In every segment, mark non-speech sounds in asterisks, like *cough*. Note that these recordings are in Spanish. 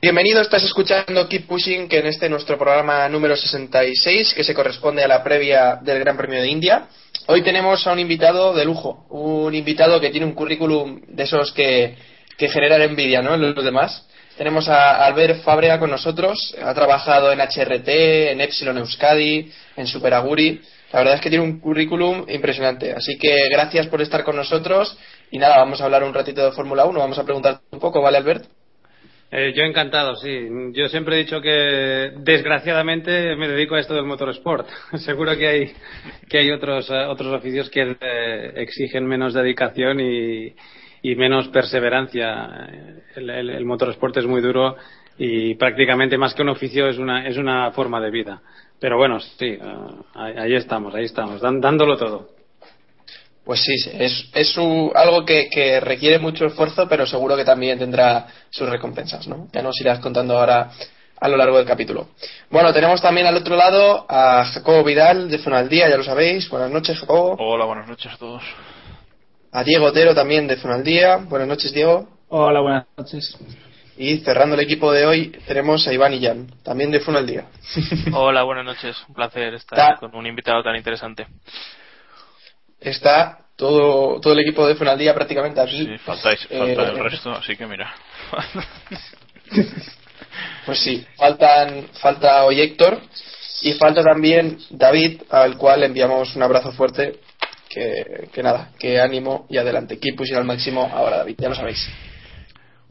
Bienvenido, estás escuchando Keep Pushing, que en este nuestro programa número 66, que se corresponde a la previa del Gran Premio de India. Hoy tenemos a un invitado de lujo, un invitado que tiene un currículum de esos que, que generan envidia ¿no? en los demás. Tenemos a Albert Fábrega con nosotros, ha trabajado en HRT, en Epsilon Euskadi, en Super Aguri. La verdad es que tiene un currículum impresionante. Así que gracias por estar con nosotros. Y nada, vamos a hablar un ratito de Fórmula 1, vamos a preguntar un poco, ¿vale, Albert? Eh, yo encantado, sí. Yo siempre he dicho que desgraciadamente me dedico a esto del motorsport. *laughs* Seguro que hay que hay otros eh, otros oficios que eh, exigen menos dedicación y, y menos perseverancia. El, el, el es muy duro y prácticamente más que un oficio es una es una forma de vida. Pero bueno, sí, eh, ahí, ahí estamos, ahí estamos, dándolo todo. Pues sí, sí, es, es su- algo que, que requiere mucho esfuerzo, pero seguro que también tendrá sus recompensas, ¿no? Ya nos irás contando ahora a lo largo del capítulo. Bueno, tenemos también al otro lado a Jacobo Vidal de Zona al Día, ya lo sabéis. Buenas noches, Jacobo. Hola, buenas noches a todos. A Diego Otero también de Zona al Día. Buenas noches, Diego. Hola, buenas noches. Y cerrando el equipo de hoy tenemos a Iván y Jan, también de Zona al Día. *laughs* Hola, buenas noches. Un placer estar Ta- con un invitado tan interesante. Está todo, todo el equipo de Zona al Día prácticamente aquí. Sí, faltáis, Eh, falta el resto, así que mira. *laughs* Pues sí, faltan, falta hoy Héctor y falta también David, al cual enviamos un abrazo fuerte. Que, que nada, que ánimo y adelante. Keep pushing al máximo ahora, David, ya lo sabéis.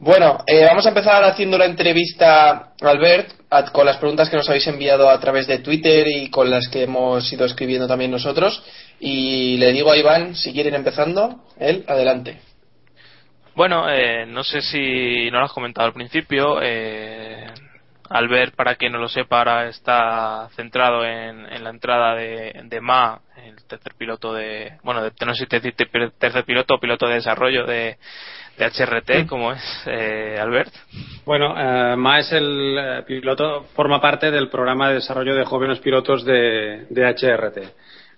Bueno, eh, vamos a empezar haciendo la entrevista Albert con las preguntas que nos habéis enviado a través de Twitter y con las que hemos ido escribiendo también nosotros. Y le digo a Iván, si quieren empezando, él, adelante. Bueno, eh, no sé si no lo has comentado al principio. Eh, Albert, para quien no lo sepa, ahora está centrado en, la entrada de, de Ma, el tercer piloto de. Bueno, de, no sé si decirte tercer piloto o piloto de desarrollo de, de HRT, como es eh, Albert. Bueno, eh, Ma es el eh, piloto, forma parte del programa de desarrollo de jóvenes pilotos de, de HRT.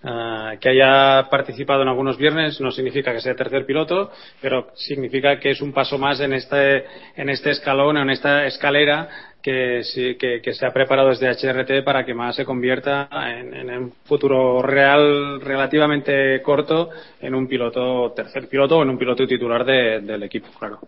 Eh, que haya participado en algunos viernes no significa que sea tercer piloto, pero significa que es un paso más en este, en este escalón, en esta escalera que, sí- que, se ha preparado desde HRT para que más se convierta en, en un futuro real relativamente corto en un piloto, tercer piloto o en un piloto titular de- del equipo, claro.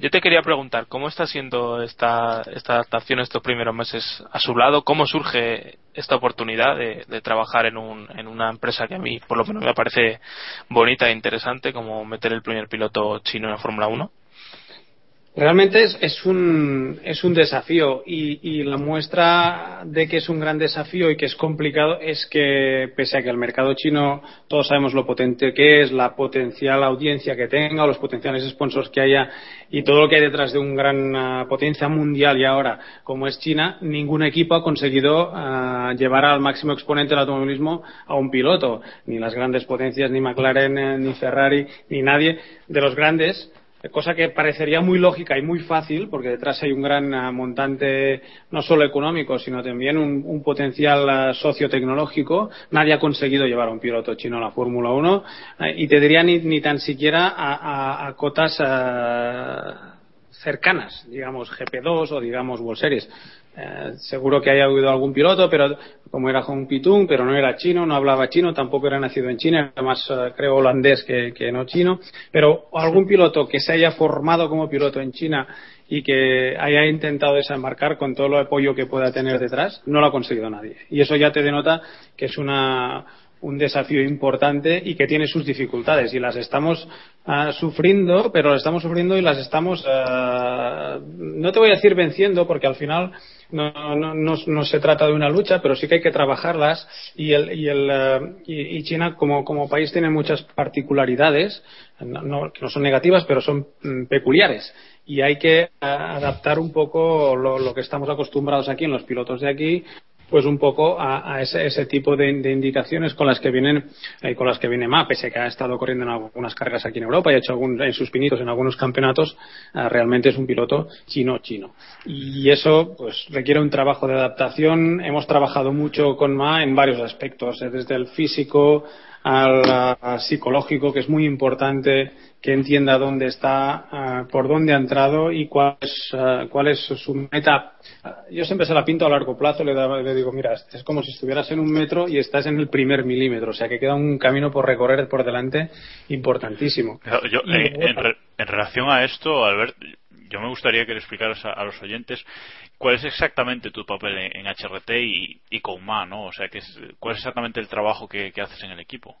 Yo te quería preguntar, ¿cómo está siendo esta, esta adaptación estos primeros meses a su lado? ¿Cómo surge esta oportunidad de, de trabajar en, un, en una empresa que a mí, por lo menos, me parece bonita e interesante, como meter el primer piloto chino en la Fórmula 1? Realmente es, es, un, es un desafío y, y la muestra de que es un gran desafío y que es complicado es que pese a que el mercado chino todos sabemos lo potente que es, la potencial audiencia que tenga, los potenciales sponsors que haya y todo lo que hay detrás de una gran ah, potencia mundial y ahora como es China, ningún equipo ha conseguido ah, llevar al máximo exponente del automovilismo a un piloto, ni las grandes potencias, ni McLaren, eh, ni Ferrari, ni nadie. De los grandes cosa que parecería muy lógica y muy fácil, porque detrás hay un gran uh, montante no solo económico, sino también un, un potencial uh, sociotecnológico. Nadie ha conseguido llevar a un piloto chino a la Fórmula 1 eh, y te diría ni, ni tan siquiera a, a, a cotas cercanas, digamos GP2 o digamos World Series. Eh, seguro que haya habido algún piloto, pero como era Hong Pitung, pero no era chino, no hablaba chino, tampoco era nacido en China, era más uh, creo holandés que, que, no chino, pero algún piloto que se haya formado como piloto en China y que haya intentado desembarcar con todo el apoyo que pueda tener detrás, no lo ha conseguido nadie. Y eso ya te denota que es una, un desafío importante y que tiene sus dificultades. Y las estamos uh, sufriendo, pero las estamos sufriendo y las estamos, uh, no te voy a decir venciendo, porque al final no, no, no, no, se trata de una lucha, pero sí que hay que trabajarlas. Y, el, y, el, uh, y, China como, como, país tiene muchas particularidades, no, que no son negativas, pero son mm, peculiares. Y hay que adaptar un poco lo, lo, que estamos acostumbrados aquí en los pilotos de aquí pues un poco a, a ese, ese, tipo de, indicaciones con las que vienen eh, con las que viene MA, pese que ha estado corriendo en algunas carreras aquí en Europa y ha hecho algún, en sus pinitos en algunos campeonatos, eh, realmente es un piloto chino-chino. Y eso pues requiere un trabajo de adaptación. Hemos trabajado mucho con MA en varios aspectos, eh, desde el físico al psicológico, que es muy importante que entienda dónde está, uh, por dónde ha entrado y cuál es, uh, cuál es su meta. Yo siempre se la pinto a largo plazo, le, da, le, digo, mira, es como si estuvieras en un metro y estás en el primer milímetro, o sea que queda un camino por recorrer por delante importantísimo. Yo, en, en, en, relación a esto, Albert, yo me gustaría que le explicaras a, a los oyentes cuál es exactamente tu papel en, en HRT y, y, con MA, ¿no? O sea, que es, cuál es exactamente el trabajo que, que haces en el equipo.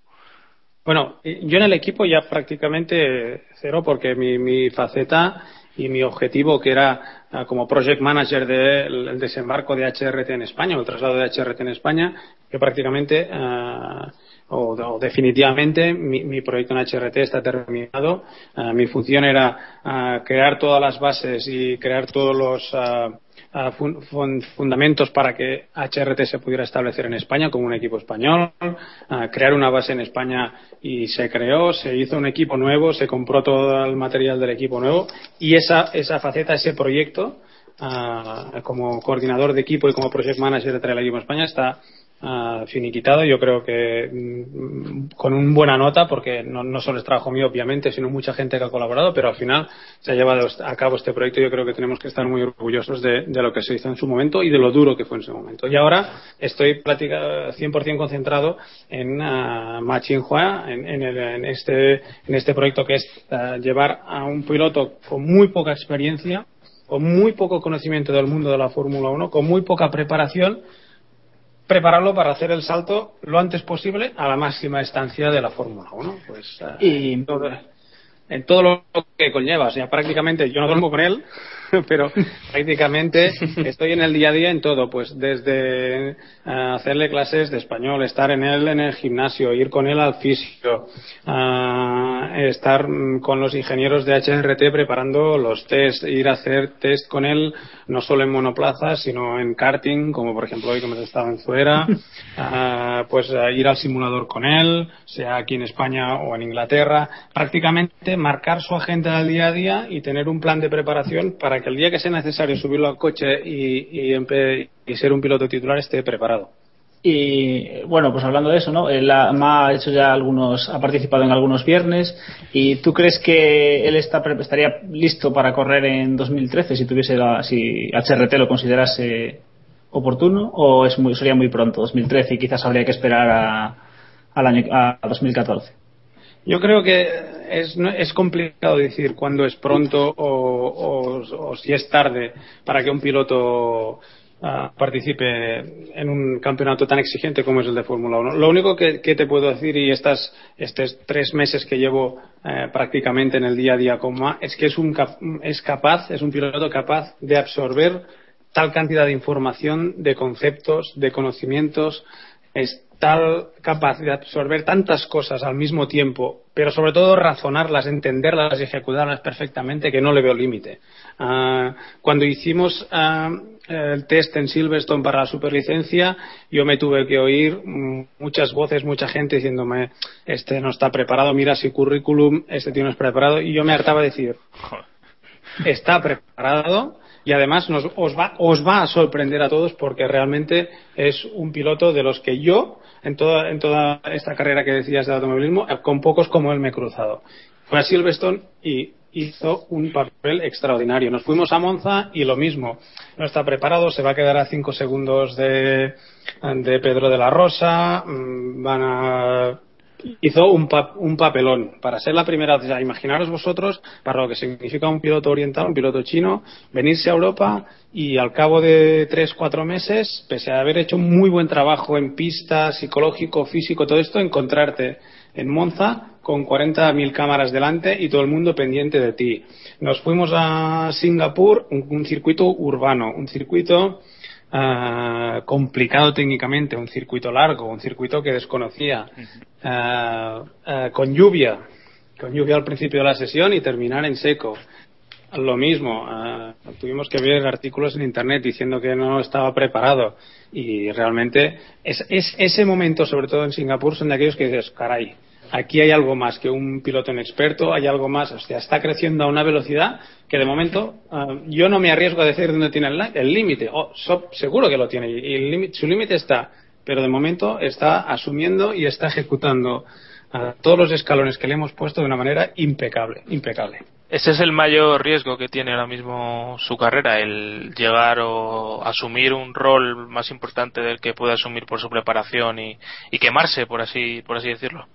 Bueno, yo en el equipo ya prácticamente cero porque mi, mi faceta y mi objetivo que era uh, como project manager del de, desembarco de HRT en España el traslado de HRT en España que prácticamente uh, o, definitivamente mi, mi, proyecto en HRT está terminado. Uh, mi función era crear todas las bases y crear todos los uh, fun fun fundamentos para que HRT se pudiera establecer en España como un equipo español, uh, crear una base en España y se creó, se hizo un equipo nuevo, se compró todo el material del equipo nuevo y esa, esa faceta, ese proyecto, uh, como coordinador de equipo y como project manager de Trail Equipo España está uh, finiquitado. Yo creo que mm, con una buena nota, porque no, no, solo es trabajo mío, obviamente, sino mucha gente que ha colaborado, pero al final se ha llevado a cabo este proyecto. Yo creo que tenemos que estar muy orgullosos de, lo que se hizo en su momento y de lo duro que fue en su momento. Y ahora estoy 100% concentrado en uh, Ma Chinhua, en, en, en, este, en este proyecto que es uh, llevar a un piloto con muy poca experiencia, con muy poco conocimiento del mundo de la Fórmula 1, con muy poca preparación, prepararlo para hacer el salto lo antes posible a la máxima estancia de la Fórmula 1. Pues, y todo, en todo lo que conlleva. O sea, prácticamente yo no duermo con él, *laughs* pero prácticamente *laughs* estoy en el día a día en todo, pues desde uh, hacerle clases de español, estar en él en el gimnasio, ir con él al fisio, uh, estar con los ingenieros de HRT preparando los test, ir a hacer test con él no solo en monoplazas, sino en karting, como por ejemplo hoy que hemos estado en Zuera, uh, *laughs* pues ir al simulador con él, sea aquí en España o en Inglaterra, prácticamente marcar su agenda del día a día y tener un plan de preparación para que el día que sea necesario subirlo al coche y, ser un piloto titular esté preparado. Y bueno, pues hablando de eso, ¿no? Él ha, ha, hecho ya algunos, ha participado en algunos viernes. ¿Y tú crees que él está, estaría listo para correr en 2013 si tuviese la, si HRT lo considerase oportuno o es muy, sería muy pronto, 2013 y quizás habría que esperar a, al año, a 2014? Yo creo que es, es complicado decir cuándo es pronto o, o, si es tarde para que un piloto uh, participe en un campeonato tan exigente como es el de Fórmula 1. Lo único que, que, te puedo decir, y estas, estos tres meses que llevo uh, prácticamente en el día a día con MA, es que es, un, es capaz, es un piloto capaz de absorber tal cantidad de información, de conceptos, de conocimientos, es tal capacidad de absorber tantas cosas al mismo tiempo, pero sobre todo razonarlas, entenderlas y ejecutarlas perfectamente, que no le veo límite. Ah, cuando hicimos ah, el test en Silverstone para la superlicencia, yo me tuve que oír muchas voces, mucha gente diciéndome, este no está preparado, mira su currículum, este tío no es preparado, y yo me hartaba de decir, está preparado, y además nos, os, va, os va a sorprender a todos porque realmente es un piloto de los que yo, en toda, en toda esta carrera que decías de automovilismo, con pocos como él me he cruzado. Fue a Silverstone y hizo un papel extraordinario. Nos fuimos a Monza y lo mismo. No está preparado, se va a quedar a cinco segundos de, de Pedro de la Rosa, mm, van a hizo un, un, papelón. Para ser la primera, o sea, imaginaros vosotros, para lo que significa un piloto oriental, un piloto chino, venirse a Europa y al cabo de tres, cuatro meses, pese a haber hecho muy buen trabajo en pista, psicológico, físico, todo esto, encontrarte en Monza con 40.000 cámaras delante y todo el mundo pendiente de ti. Nos fuimos a Singapur, un circuito urbano, un circuito Ah, complicado técnicamente, un circuito largo, un circuito que desconocía, ah, con lluvia, con lluvia al principio de la sesión y terminar en seco. Lo mismo, tuvimos que ver artículos en Internet diciendo que no estaba preparado. Y realmente es, es, ese momento, sobre todo en Singapur, son de aquellos que dices, caray, aquí hay algo más que un piloto inexperto, hay algo más, o sea, está creciendo a una velocidad que de momento ah, yo no me arriesgo a decir dónde tiene el límite, oh, seguro que lo tiene, y su límite está, pero de momento está asumiendo y está ejecutando ah, todos los escalones que le hemos puesto de una manera impecable, impecable. Ese es el mayor riesgo que tiene ahora mismo su carrera, el llegar o asumir un rol más importante del que puede asumir por su preparación y, y quemarse, por así, por así decirlo.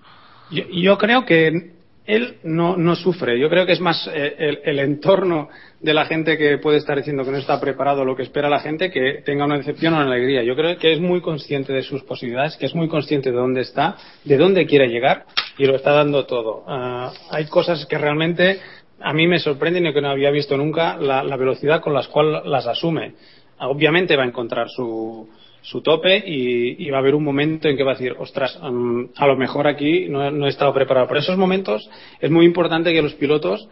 Yo, creo que él no, no, sufre. Yo creo que es más eh, el, entorno de la gente que puede estar diciendo que no está preparado lo que espera la gente que tenga una decepción o una alegría. Yo creo que es muy consciente de sus posibilidades, que es muy consciente de dónde está, de dónde quiere llegar y lo está dando todo. Ah, hay cosas que realmente a mí me sorprenden y que no había visto nunca la, la velocidad con la cual las asume. Obviamente va a encontrar su, su tope y, va a haber un momento en que va a decir, ostras, a lo mejor aquí no, he estado preparado. Por esos momentos es muy importante que los pilotos,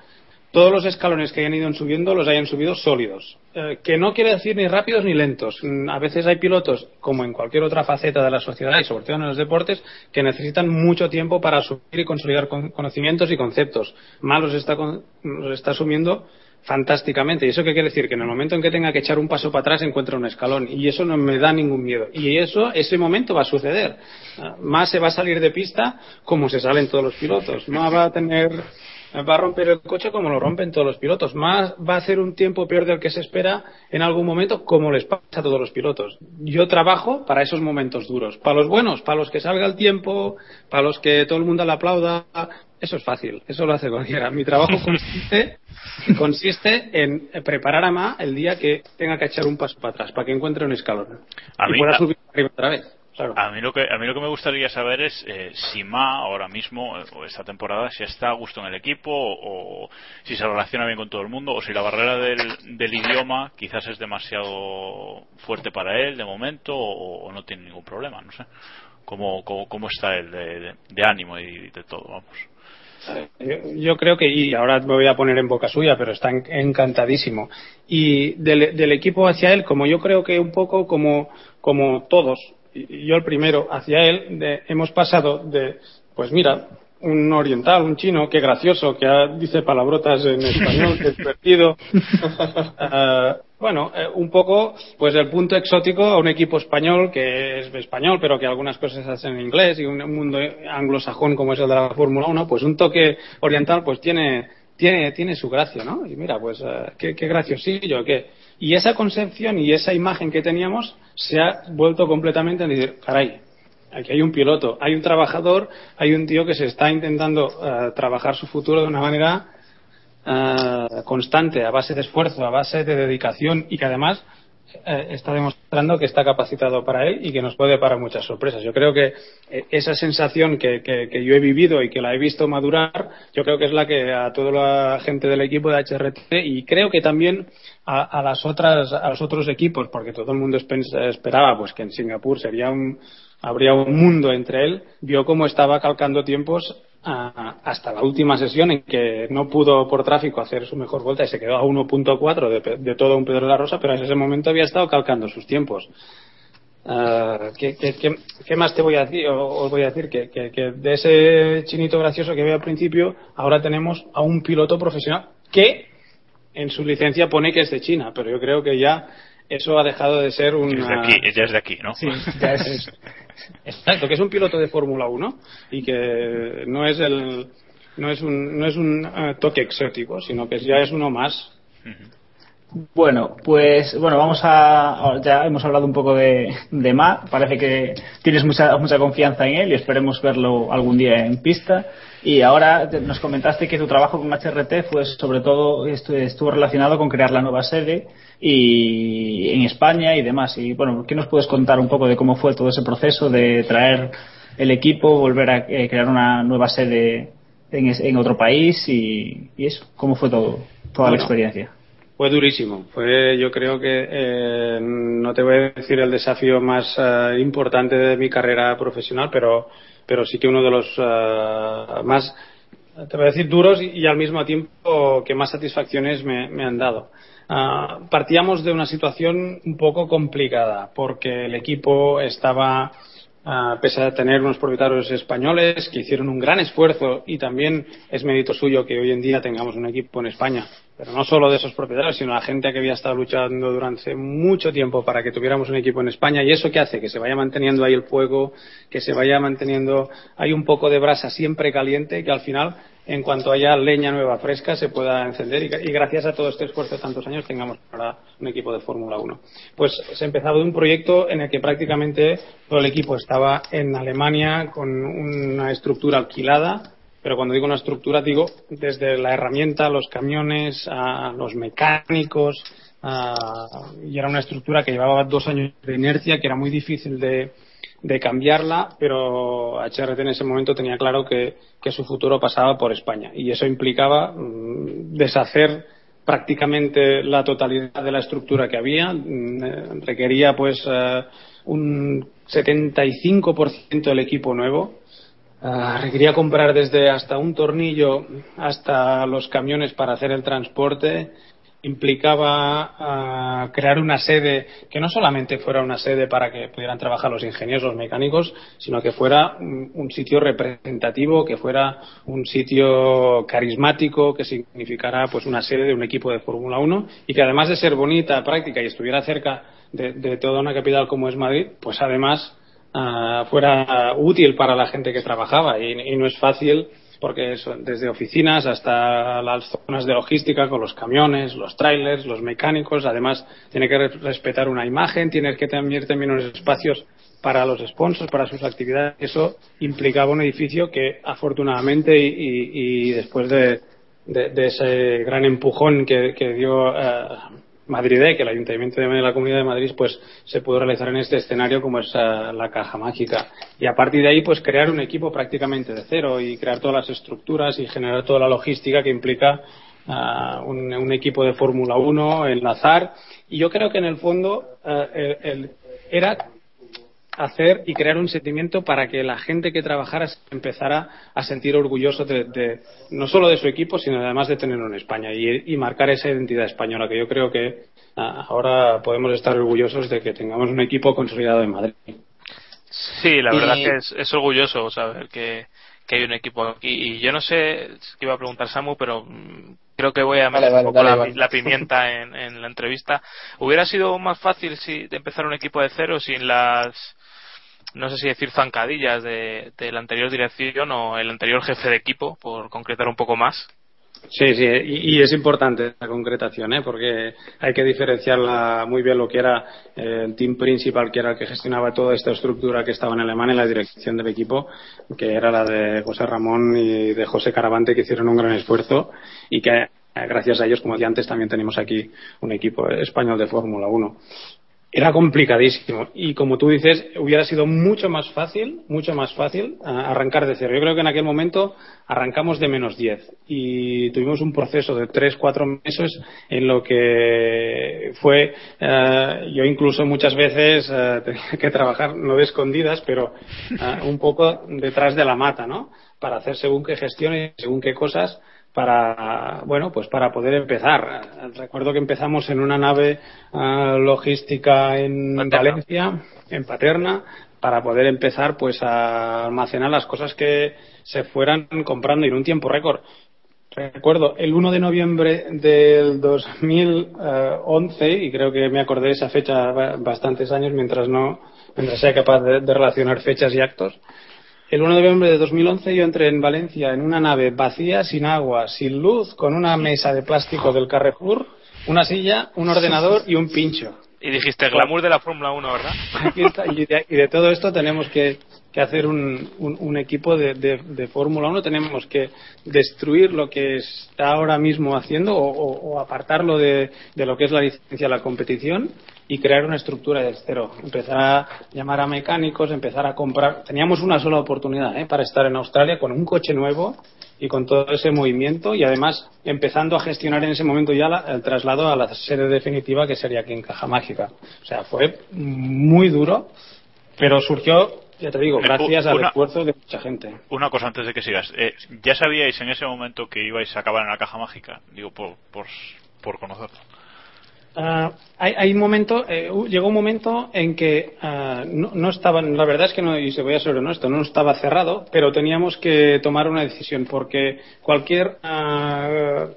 todos los escalones que hayan ido subiendo, los hayan subido sólidos. Eh, que no quiere decir ni rápidos ni lentos. Mm, a veces hay pilotos, como en cualquier otra faceta de la sociedad y sobre todo en los deportes, que necesitan mucho tiempo para asumir y consolidar conocimientos y conceptos. Más los está, los está asumiendo fantásticamente. ¿Y eso qué quiere decir? Que en el momento en que tenga que echar un paso para atrás encuentra un escalón. Y eso no me da ningún miedo. Y eso, ese momento va a suceder. Más se va a salir de pista como se salen todos los pilotos. Más va a tener, va a romper el coche como lo rompen todos los pilotos. Más va a hacer un tiempo peor del que se espera en algún momento como les pasa a todos los pilotos. Yo trabajo para esos momentos duros. Para los buenos, para los que salga el tiempo, para los que todo el mundo le aplauda, eso es fácil, eso lo hace cualquiera. Mi trabajo consiste, consiste en preparar a Ma el día que tenga que echar un paso para atrás, para que encuentre un escalón. A y mí, pueda subir arriba otra vez. A, mí lo que, a mí lo que me gustaría saber es eh, si Ma ahora mismo, eh, o esta temporada, si está a gusto en el equipo, o, si se relaciona bien con todo el mundo, o si la barrera del, del idioma quizás es demasiado fuerte para él de momento, o, no tiene ningún problema, no sé. ¿Cómo, cómo, está él de, de ánimo y de todo? Vamos. Yo, creo que, y ahora me voy a poner en boca suya, pero está encantadísimo. Y del, equipo hacia él, como yo creo que un poco como, como todos, y yo el primero, hacia él, hemos pasado de, pues mira, un oriental, un chino, qué gracioso, que dice palabrotas en español, es divertido. *laughs* Ah, bueno, eh, un poco, pues el punto exótico a un equipo español que es español, pero que algunas cosas hacen en inglés y un mundo anglosajón como es el de la Fórmula 1, pues un toque oriental pues tiene, tiene, tiene su gracia, ¿no? Y mira, pues uh, qué, qué graciosillo, qué. Y esa concepción y esa imagen que teníamos se ha vuelto completamente en decir, caray, aquí hay un piloto, hay un trabajador, hay un tío que se está intentando uh, trabajar su futuro de una manera eh, constante, a base de esfuerzo, a base de dedicación y que además eh, está demostrando que está capacitado para él y que nos puede parar muchas sorpresas. Yo creo que eh, esa sensación que, yo he vivido y que la he visto madurar, yo creo que es la que a toda la gente del equipo de HRT y creo que también a, a las otras, a los otros equipos, porque todo el mundo esperaba pues que en Singapur sería un, habría un mundo entre él, vio cómo estaba calcando tiempos a- hasta la última sesión en que no pudo por tráfico hacer su mejor vuelta y se quedó a 1.4 de, de todo un Pedro de la Rosa, pero en ese momento había estado calcando sus tiempos. Ah, ¿qué, qué- qué- más te voy a decir? Os voy a decir que, que- que de ese chinito gracioso que había al principio, ahora tenemos a un piloto profesional que en su licencia pone que es de China, pero yo creo que ya eso ha dejado de ser un Es de aquí, ya es de aquí, ¿no? Sí, ya *laughs* es. Exacto, que es un piloto de Fórmula 1 y que no es el no es un no es un eh, toque exótico, sino que ya es uno más. Bueno, pues bueno, vamos a. Ya hemos hablado un poco de, de Ma. Parece que tienes mucha, mucha confianza en él y esperemos verlo algún día en pista. Y ahora te- nos comentaste que tu trabajo con HRT fue sobre todo estu- estuvo relacionado con crear la nueva sede y en España y demás. Y bueno, ¿qué nos puedes contar un poco de cómo fue todo ese proceso de traer el equipo, volver a eh, crear una nueva sede en, es- en otro país y, y eso? ¿Cómo fue todo, toda la experiencia? Fue durísimo. Fue, yo creo que eh, no te voy a decir el desafío más eh, importante de mi carrera profesional, pero, pero sí que uno de los eh, más, te voy a decir, duros y, y al mismo tiempo que más satisfacciones me, me han dado. Ah, partíamos de una situación un poco complicada porque el equipo estaba Ah, pese a tener unos propietarios españoles que hicieron un gran esfuerzo y también es mérito suyo que hoy en día tengamos un equipo en España, pero no solo de esos propietarios, sino la gente que había estado luchando durante mucho tiempo para que tuviéramos un equipo en España y eso que hace que se vaya manteniendo ahí el fuego, que se vaya manteniendo, hay un poco de brasa siempre caliente que al final en cuanto haya leña nueva fresca se pueda encender y, gracias a todo este esfuerzo de tantos años tengamos ahora un equipo de Fórmula 1. Pues se ha empezado de un proyecto en el que prácticamente todo el equipo estaba en Alemania con una estructura alquilada, pero cuando digo una estructura digo desde la herramienta, los camiones, los mecánicos, y era una estructura que llevaba dos años de inercia, que era muy difícil de, de cambiarla, pero HRT en ese momento tenía claro que, su futuro pasaba por España. Y eso implicaba mm, deshacer prácticamente la totalidad de la estructura que había, mm, eh, requería pues eh, un 75% del equipo nuevo, Ah, requería comprar desde hasta un tornillo hasta los camiones para hacer el transporte. Implicaba ah, crear una sede que no solamente fuera una sede para que pudieran trabajar los ingenieros, los mecánicos, sino que fuera un, sitio representativo, que fuera un sitio carismático, que significara pues una sede de un equipo de Fórmula 1 y que además de ser bonita, práctica y estuviera cerca de, toda una capital como es Madrid, pues además ah, fuera útil para la gente que trabajaba. Y no es fácil porque eso, desde oficinas hasta las zonas de logística con los camiones, los trailers, los mecánicos, además tiene que re- respetar una imagen, tiene que tener también unos espacios para los sponsors, para sus actividades. Eso implicaba un edificio que afortunadamente y, y- y después de, de- de ese gran empujón que, que dio eh, Madrid, que el Ayuntamiento de la Comunidad de Madrid, pues se pudo realizar en este escenario como es eh, la caja mágica. Y a partir de ahí, pues crear un equipo prácticamente de cero y crear todas las estructuras y generar toda la logística que implica ah, un, un equipo de Fórmula 1, enlazar. Y yo creo que en el fondo eh, el- el- era hacer y crear un sentimiento para que la gente que trabajara empezara a sentir orgulloso de, de- no solo de su equipo, sino además de tenerlo en España y, y marcar esa identidad española, que yo creo que ah, ahora podemos estar orgullosos de que tengamos un equipo consolidado en Madrid. Sí, la Y- verdad que es, es orgulloso saber que, que hay un equipo aquí. Y yo no sé qué iba a preguntar Samu, pero mm, creo que voy a Vale, meter vale, un poco dale, la, vale. la pimienta en, en la entrevista. ¿Hubiera sido más fácil si, de empezar un equipo de cero sin las, no sé si decir zancadillas de, la anterior dirección o el anterior jefe de equipo, por concretar un poco más? Sí, sí, y, es importante la concretación, ¿eh? porque hay que diferenciarla muy bien lo que era el team principal, que era el que gestionaba toda esta estructura que estaba en Alemania, la dirección del equipo, que era la de José Ramón y de José Caravante, que hicieron un gran esfuerzo y que eh, gracias a ellos, como decía antes, también tenemos aquí un equipo español de Fórmula 1. Era complicadísimo. Y como tú dices hubiera sido mucho más fácil mucho más fácil uh, arrancar de cero. Yo creo que en aquel momento arrancamos de menos 10 y tuvimos un proceso de 3 4 meses en lo que fue uh, yo incluso muchas veces uh, *laughs* tenía que trabajar no de escondidas pero un poco detrás de la mata no para hacer según qué gestiones según qué cosas para bueno pues para poder empezar. Recuerdo que empezamos en una nave uh, logística en Paterna. Valencia en Paterna para poder empezar pues a almacenar las cosas que se fueran comprando y en un tiempo récord. Recuerdo el 1 de noviembre del 2011 y creo que me acordé de esa fecha bastantes años mientras no mientras sea capaz de, de relacionar fechas y actos el 1 de noviembre de 2011 yo entré en Valencia en una nave vacía, sin agua, sin luz, con una mesa de plástico del Carrefour, una silla, un ordenador y un pincho. Y dijiste, glamour de la Fórmula 1, ¿verdad? Aquí está, y, de, y de todo esto tenemos que, que hacer un, un, un, equipo de, de, de Fórmula 1, tenemos que destruir lo que está ahora mismo haciendo o, o, o apartarlo de, de, lo que es la licencia de la competición y crear una estructura de cero. Empezar a llamar a mecánicos, empezar a comprar. Teníamos una sola oportunidad ¿eh? para estar en Australia con un coche nuevo y con todo ese movimiento y además empezando a gestionar en ese momento ya la, el traslado a la sede definitiva que sería aquí en Caja Mágica. O sea, fue muy duro, pero surgió ya te digo, gracias una, al esfuerzo de mucha gente. Una cosa antes de que sigas. Eh, ¿Ya sabíais en ese momento que ibais a acabar en la caja mágica? Digo, por, por, por conocerlo. Uh, hay, hay, un momento, eh, llegó un momento en que uh, no, no, estaban, la verdad es que no, y se voy a ser honesto, no estaba cerrado, pero teníamos que tomar una decisión porque cualquier uh,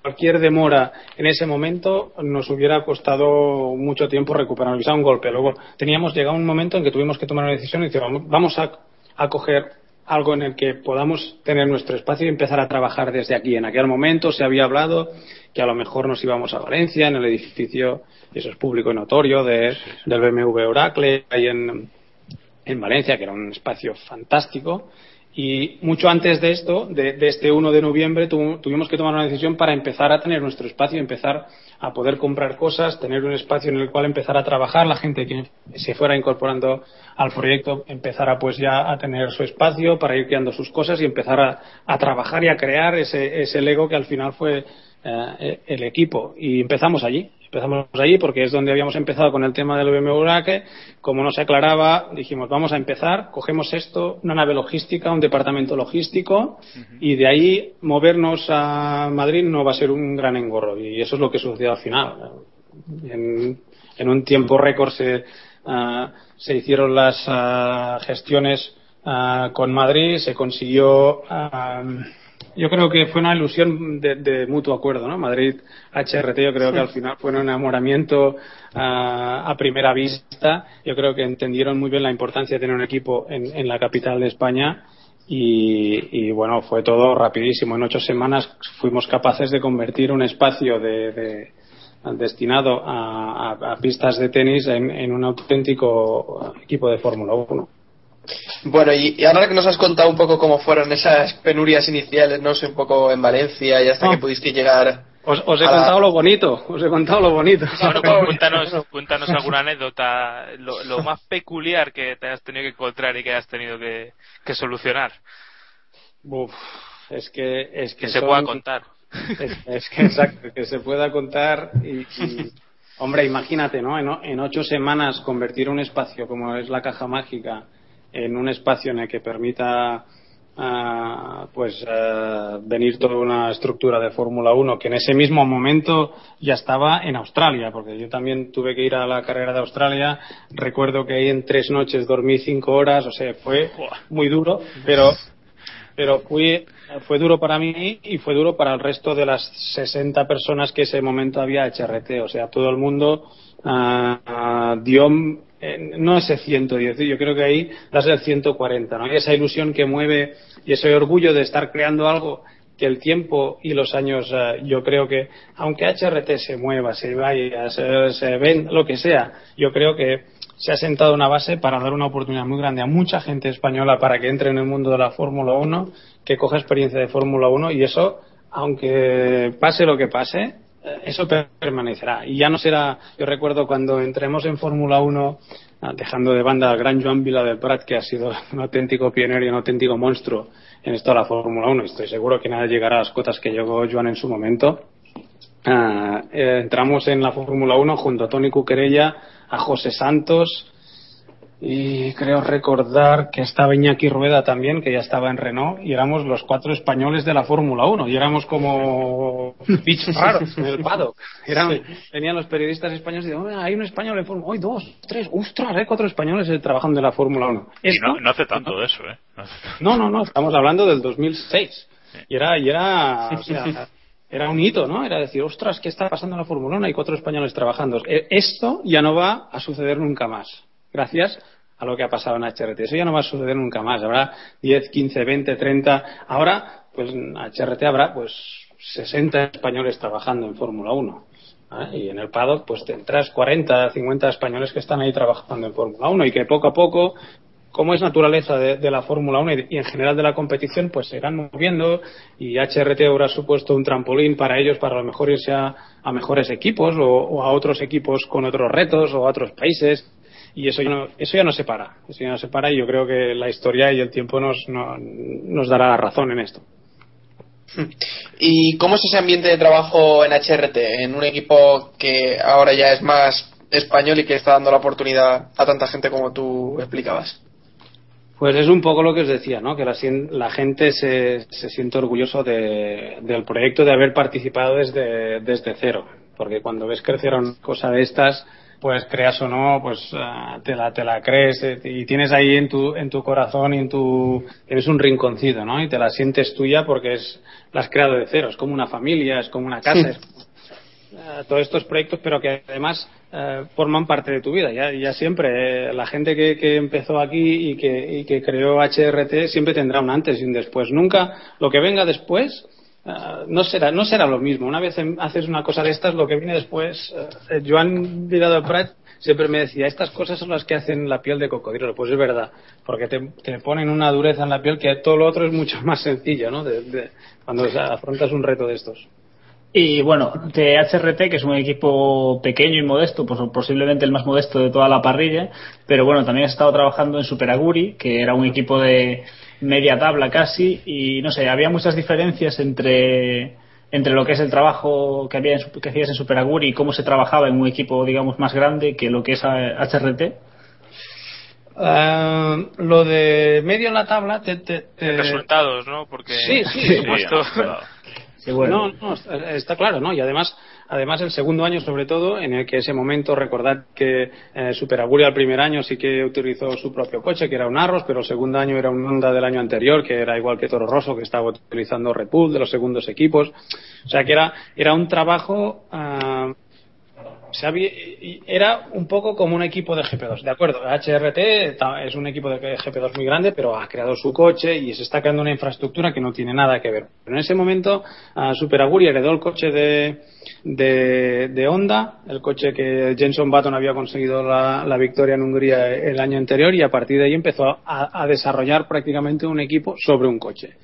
cualquier demora en ese momento nos hubiera costado mucho tiempo recuperar, quizá un golpe. Luego teníamos llegado un momento en que tuvimos que tomar una decisión y decir, vamos a, a coger algo en el que podamos tener nuestro espacio y empezar a trabajar desde aquí. En aquel momento se había hablado que a lo mejor nos íbamos a Valencia, en el edificio, y eso es público y notorio, de, del BMW Oracle, ahí en, en Valencia, que era un espacio fantástico. Y mucho antes de esto, de, este 1 de noviembre, tu, tuvimos que tomar una decisión para empezar a tener nuestro espacio, empezar a poder comprar cosas, tener un espacio en el cual empezar a trabajar, la gente que se fuera incorporando al proyecto empezara pues ya a tener su espacio para ir creando sus cosas y empezar a, a trabajar y a crear ese, ese Lego que al final fue eh, el equipo. Y empezamos allí, empezamos allí porque es donde habíamos empezado con el tema del BMW que como no se aclaraba dijimos vamos a empezar cogemos esto una nave logística un departamento logístico uh -huh. y de ahí movernos a Madrid no va a ser un gran engorro y eso es lo que sucedió al final. En, en un tiempo récord se, uh, se hicieron las uh, gestiones con Madrid se consiguió yo creo que fue una ilusión de, de, mutuo acuerdo, ¿no? Madrid HRT, yo creo sí. que al final fue un enamoramiento a, a, primera vista. Yo creo que entendieron muy bien la importancia de tener un equipo en, en la capital de España. Y, y, bueno, fue todo rapidísimo. En ocho semanas fuimos capaces de convertir un espacio de, de destinado a, a, pistas de tenis en, en un auténtico equipo de Fórmula 1. Bueno, y, y, ahora que nos has contado un poco cómo fueron esas penurias iniciales, no sé, un poco en Valencia y hasta no. que pudiste llegar. Os, os he contado la... lo bonito, os he contado lo bonito. Bueno, pues cuéntanos, *laughs* cuéntanos alguna anécdota, lo, lo, más peculiar que te has tenido que encontrar y que has tenido que, que solucionar. Uf, es que es que, que se son, pueda contar. Es, es, que exacto, que se pueda contar y, y hombre, imagínate, ¿no? En, en ocho semanas convertir un espacio como es la caja mágica en un espacio en el que permita uh, pues uh, venir toda una estructura de Fórmula 1 que en ese mismo momento ya estaba en Australia porque yo también tuve que ir a la carrera de Australia. Recuerdo que ahí en tres noches dormí cinco horas o sea fue muy duro pero pero fue, fue duro para mí y fue duro para el resto de las 60 personas que ese momento había HRT o sea todo el mundo uh, dio no ese 110, yo creo que ahí das el 140, ¿no? Y esa ilusión que mueve y ese orgullo de estar creando algo que el tiempo y los años, uh, yo creo que, aunque HRT se mueva, se vaya, se, se lo que sea, yo creo que se ha sentado una base para dar una oportunidad muy grande a mucha gente española para que entre en el mundo de la Fórmula 1, que coja experiencia de Fórmula 1 y eso, aunque pase lo que pase, eh, eso permanecerá. Y ya no será, yo recuerdo cuando entremos en Fórmula 1, ah, dejando de banda al gran Joan Vila del Prat, que ha sido *laughs* un auténtico pionero y un auténtico monstruo en esto de la Fórmula 1. Estoy seguro que nada llegará a las cotas que llegó Joan en su momento. Ah, eh, entramos en la Fórmula 1 junto a Tony Cuquerella, a José Santos, y creo recordar que estaba Iñaki Rueda también, que ya estaba en Renault, y éramos los cuatro españoles de la Fórmula 1, y éramos como *laughs* bichos raros en el paddock. Eran, Venían los periodistas españoles y decían, "Oh, hay un español en Fórmula 1, dos, tres, ostras, hay cuatro españoles eh, trabajando en la Fórmula 1. Y no, no hace tanto de eso, ¿eh? No, no, no, estamos hablando del 2006. Y era, y era, o sea, era un hito, ¿no? Era decir, ostras, ¿qué está pasando en la Fórmula 1? Hay cuatro españoles trabajando. E- Esto ya no va a suceder nunca más. Gracias a lo que ha pasado en HRT. Eso ya no va a suceder nunca más. Habrá 10, 15, 20, 30. Ahora, pues en HRT habrá, pues, 60 españoles trabajando en Fórmula 1. ¿vale? Y en el paddock, pues tendrás 40, 50 españoles que están ahí trabajando en Fórmula 1 y que poco a poco como es naturaleza de, la Fórmula 1 y, en general de la competición, pues se irán moviendo y HRT habrá supuesto un trampolín para ellos para a lo mejor irse a, a mejores equipos o, o a otros equipos con otros retos o a otros países y eso ya no, eso ya no se para, eso ya no se para y yo creo que la historia y el tiempo nos, no- nos dará la razón en esto. ¿Y cómo es ese ambiente de trabajo en HRT, en un equipo que ahora ya es más español y que está dando la oportunidad a tanta gente como tú explicabas? Pues es un poco lo que os decía, ¿no? Que la, gente se, se siente orgulloso de- del proyecto de haber participado desde, desde cero. Porque cuando ves crecer una cosa de estas, pues creas o no, pues ah, te, la, te la crees eh, y tienes ahí en tu, en tu corazón y en tu, tienes un rinconcito, ¿no? Y te la sientes tuya porque es, la has creado de cero. Es como una familia, es como una casa, es eh, todos estos proyectos, pero que además eh, forman parte de tu vida. Ya, ya siempre, eh, la gente que, que empezó aquí y que, y que creó HRT siempre tendrá un antes y un después. Nunca lo que venga después eh, no será no será lo mismo. Una vez haces una cosa de estas, lo que viene después. eh, Joan Vidal Prat siempre me decía, estas cosas son las que hacen la piel de cocodrilo. Pues es verdad, porque te, te ponen una dureza en la piel que todo lo otro es mucho *laughs* más sencillo, ¿no? Cuando afrontas un reto de estos. Y bueno, de HRT, que es un equipo pequeño y modesto, pues posiblemente el más modesto de toda la parrilla, pero bueno, también has estado trabajando en Super Aguri, que era un equipo de media tabla casi, y no sé, había muchas diferencias entre, entre lo que es el trabajo que, había en, su- que hacías en Super Aguri y cómo se trabajaba en un equipo, digamos, más grande que lo que es eh, HRT. Eh, lo de medio en la tabla te, te- te- Resultados, ¿no? Porque Sí, sí. *laughs* Sí, bueno. No, no, está- está claro, ¿no? Y además, además el segundo año, sobre todo, en el que ese momento, recordad que eh, Super Aguri al primer año sí que utilizó su propio coche, que era un Arros, pero el segundo año era un Honda del año anterior, que era igual que Toro Rosso, que estaba utilizando Red de los segundos equipos. O sea que era, era un trabajo ah, era un poco como un equipo de GP2, ¿de acuerdo? HRT es un equipo de GP2 muy grande, pero ha creado su coche y se está creando una infraestructura que no tiene nada que ver. Pero en ese momento, ah, Super Aguri heredó el coche de, de, Honda, el coche que Jenson Button había conseguido la, la victoria en Hungría el año anterior y a partir de ahí empezó a, a desarrollar prácticamente un equipo sobre un coche.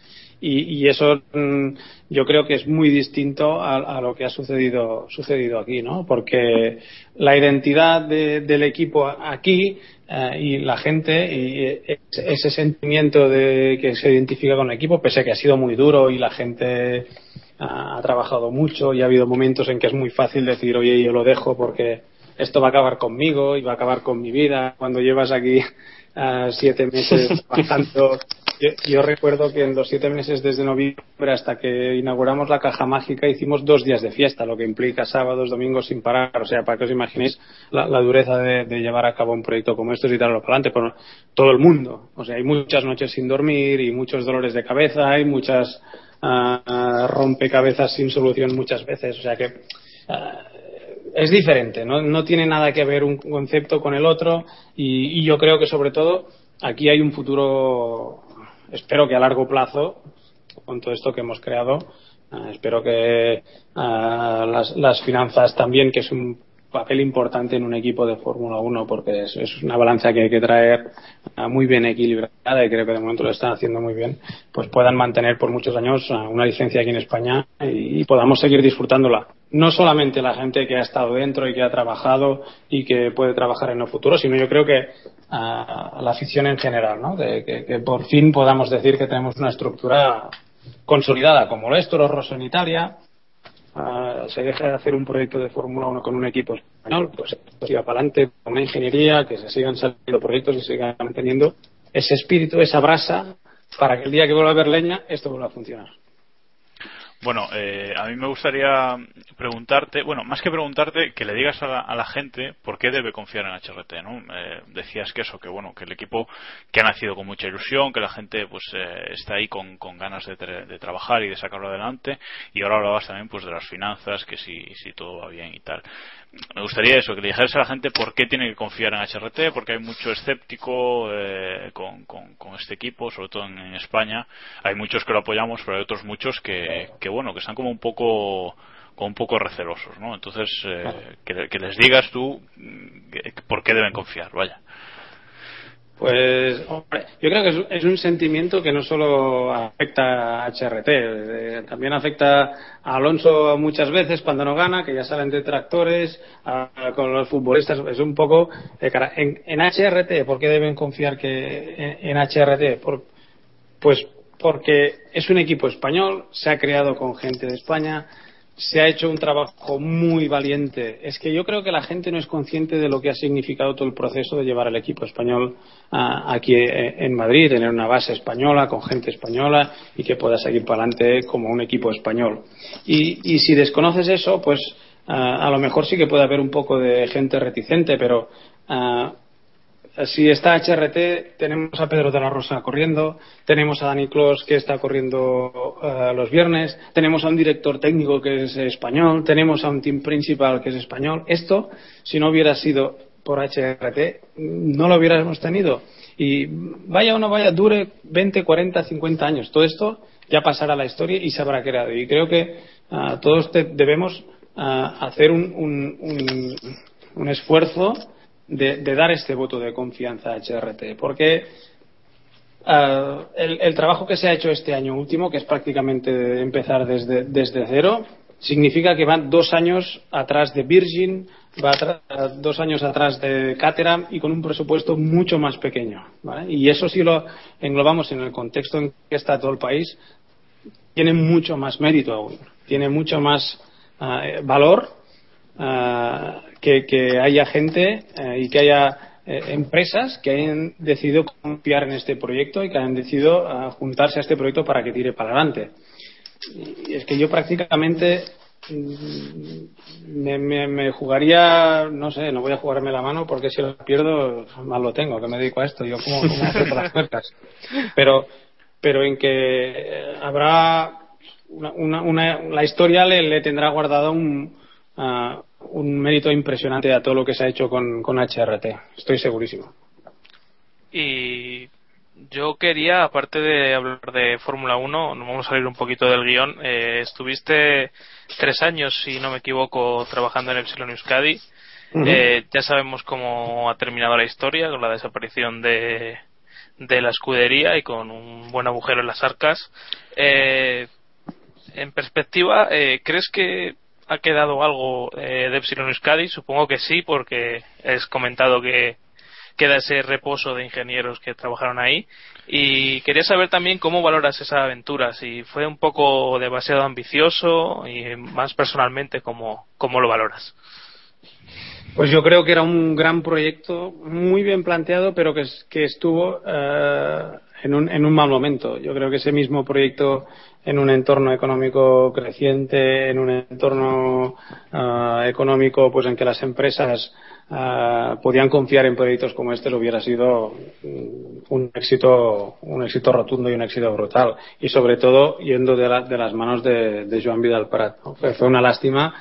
Y, y eso mm, yo creo que es muy distinto a, a lo que ha sucedido, sucedido aquí, ¿no? Porque la identidad de- del equipo aquí eh, y la gente y ese sentimiento de que se identifica con el equipo, pese a que ha sido muy duro y la gente ha, ha trabajado mucho y ha habido momentos en que es muy fácil decir, oye, yo lo dejo porque esto va a acabar conmigo y va a acabar con mi vida. Cuando llevas aquí ah, siete meses *laughs* trabajando yo, yo recuerdo que en los siete meses desde noviembre hasta que inauguramos la caja mágica hicimos dos días de fiesta, lo que implica sábados, domingos sin parar. O sea, para que os imaginéis la, la dureza de, de llevar a cabo un proyecto como estos y darlo para adelante. Pero todo el mundo. O sea, hay muchas noches sin dormir y muchos dolores de cabeza, hay muchas ah, rompecabezas sin solución muchas veces. O sea que ah, es diferente, ¿no? no tiene nada que ver un concepto con el otro y, yo creo que sobre todo aquí hay un futuro, espero que a largo plazo, con todo esto que hemos creado, eh, espero que ah, las, finanzas también, que es un papel importante en un equipo de Fórmula 1 porque es, una balanza que hay que traer ah, muy bien equilibrada y creo que de momento lo están haciendo muy bien, pues puedan mantener por muchos años ah, una licencia aquí en España y podamos seguir disfrutándola. No solamente la gente que ha estado dentro y que ha trabajado y que puede trabajar en el futuro, sino yo creo que a, la afición en general, ¿no? De que, por fin podamos decir que tenemos una estructura consolidada como lo es Toro Rosso en Italia. Ah, se deja de hacer un proyecto de Fórmula 1 con un equipo español, pues siga para adelante con una ingeniería, que se sigan saliendo proyectos y sigan manteniendo ese espíritu, esa brasa, para que el día que vuelva a haber leña, esto vuelva a funcionar. Bueno, eh, a mí me gustaría preguntarte, bueno, más que preguntarte, que le digas a la, gente por qué debe confiar en HRT, ¿no? Eh, decías que eso, que bueno, que el equipo que ha nacido con mucha ilusión, que la gente pues eh, está ahí con, ganas de, de, trabajar y de sacarlo adelante, y ahora hablabas también pues de las finanzas, que si, si todo va bien y tal me gustaría eso, que le dijeras a la gente por qué tiene que confiar en HRT, porque hay mucho escéptico eh, con, con, este equipo, sobre todo en, España. Hay muchos que lo apoyamos, pero hay otros muchos que, que bueno, que están como un poco un poco recelosos, ¿no? Entonces, eh, que, que, les digas tú mm, por qué deben confiar, vaya. Pues, hombre, yo creo que es, un sentimiento que no solo afecta a HRT, eh, también afecta a Alonso muchas veces cuando no gana, que ya salen detractores, con los futbolistas, es un poco En, en, HRT, ¿por qué deben confiar que en, HRT? pues porque es un equipo español, se ha creado con gente de España, se ha hecho un trabajo muy valiente. Es que yo creo que la gente no es consciente de lo que ha significado todo el proceso de llevar al equipo español aquí eh, en Madrid, tener una base española, con gente española y que pueda seguir para adelante como un equipo español. Y, si desconoces eso, pues a lo mejor sí que puede haber un poco de gente reticente, pero si está HRT, tenemos a Pedro de la Rosa corriendo, tenemos a Dani Clos que está corriendo eh, los viernes, tenemos a un director técnico que es español, tenemos a un team principal que es español. Esto, si no hubiera sido por HRT, no lo hubiéramos tenido. Y vaya o no vaya, dure 20, 40, 50 años. Todo esto ya pasará a la historia y se habrá creado. Y creo que eh, todos debemos eh, hacer un, un esfuerzo de, dar este voto de confianza a HRT, porque eh, el, trabajo que se ha hecho este año último, que es prácticamente empezar desde, cero, significa que van dos años atrás de Virgin, va dos años atrás de Caterham y con un presupuesto mucho más pequeño. Y eso si lo englobamos en el contexto en que está todo el país, tiene mucho más mérito aún, tiene mucho más eh, valor eh, que, haya gente eh, y que haya eh, empresas que hayan decidido confiar en este proyecto y que hayan decidido eh, juntarse a este proyecto para que tire para adelante. Y es que yo prácticamente mm, me, jugaría, no sé, no voy a jugarme la mano porque si lo pierdo, mal lo tengo, que me dedico a esto, yo como, como las puertas. Pero, pero en que habrá una, la historia le, le tendrá guardado un, uh, un mérito impresionante a todo lo que se ha hecho con, con HRT. Estoy segurísimo. Y yo quería, aparte de hablar de Fórmula 1, nos vamos a salir un poquito del guion. Eh, estuviste tres años, si no me equivoco, trabajando en Epsilon Euskadi. eh, ya sabemos cómo ha terminado la historia con la desaparición de, de la escudería y con un buen agujero en las arcas. Eh, en perspectiva, eh, ¿crees que ha quedado algo eh, de Epsilon Euskadi? Supongo que sí, porque es comentado que queda ese reposo de ingenieros que trabajaron ahí. Y quería saber también cómo valoras esa aventura, si fue un poco demasiado ambicioso y más personalmente, cómo, cómo lo valoras. Pues yo creo que era un gran proyecto, muy bien planteado, pero que, estuvo eh, en, un, en un mal momento. Yo creo que ese mismo proyecto en un entorno económico creciente, en un entorno uh, económico pues en que las empresas uh, podían confiar en proyectos como este, hubiera sido un éxito, un éxito rotundo y un éxito brutal. Y sobre todo yendo de, la, de las manos de, Joan Vidal Prat. Fue, una lástima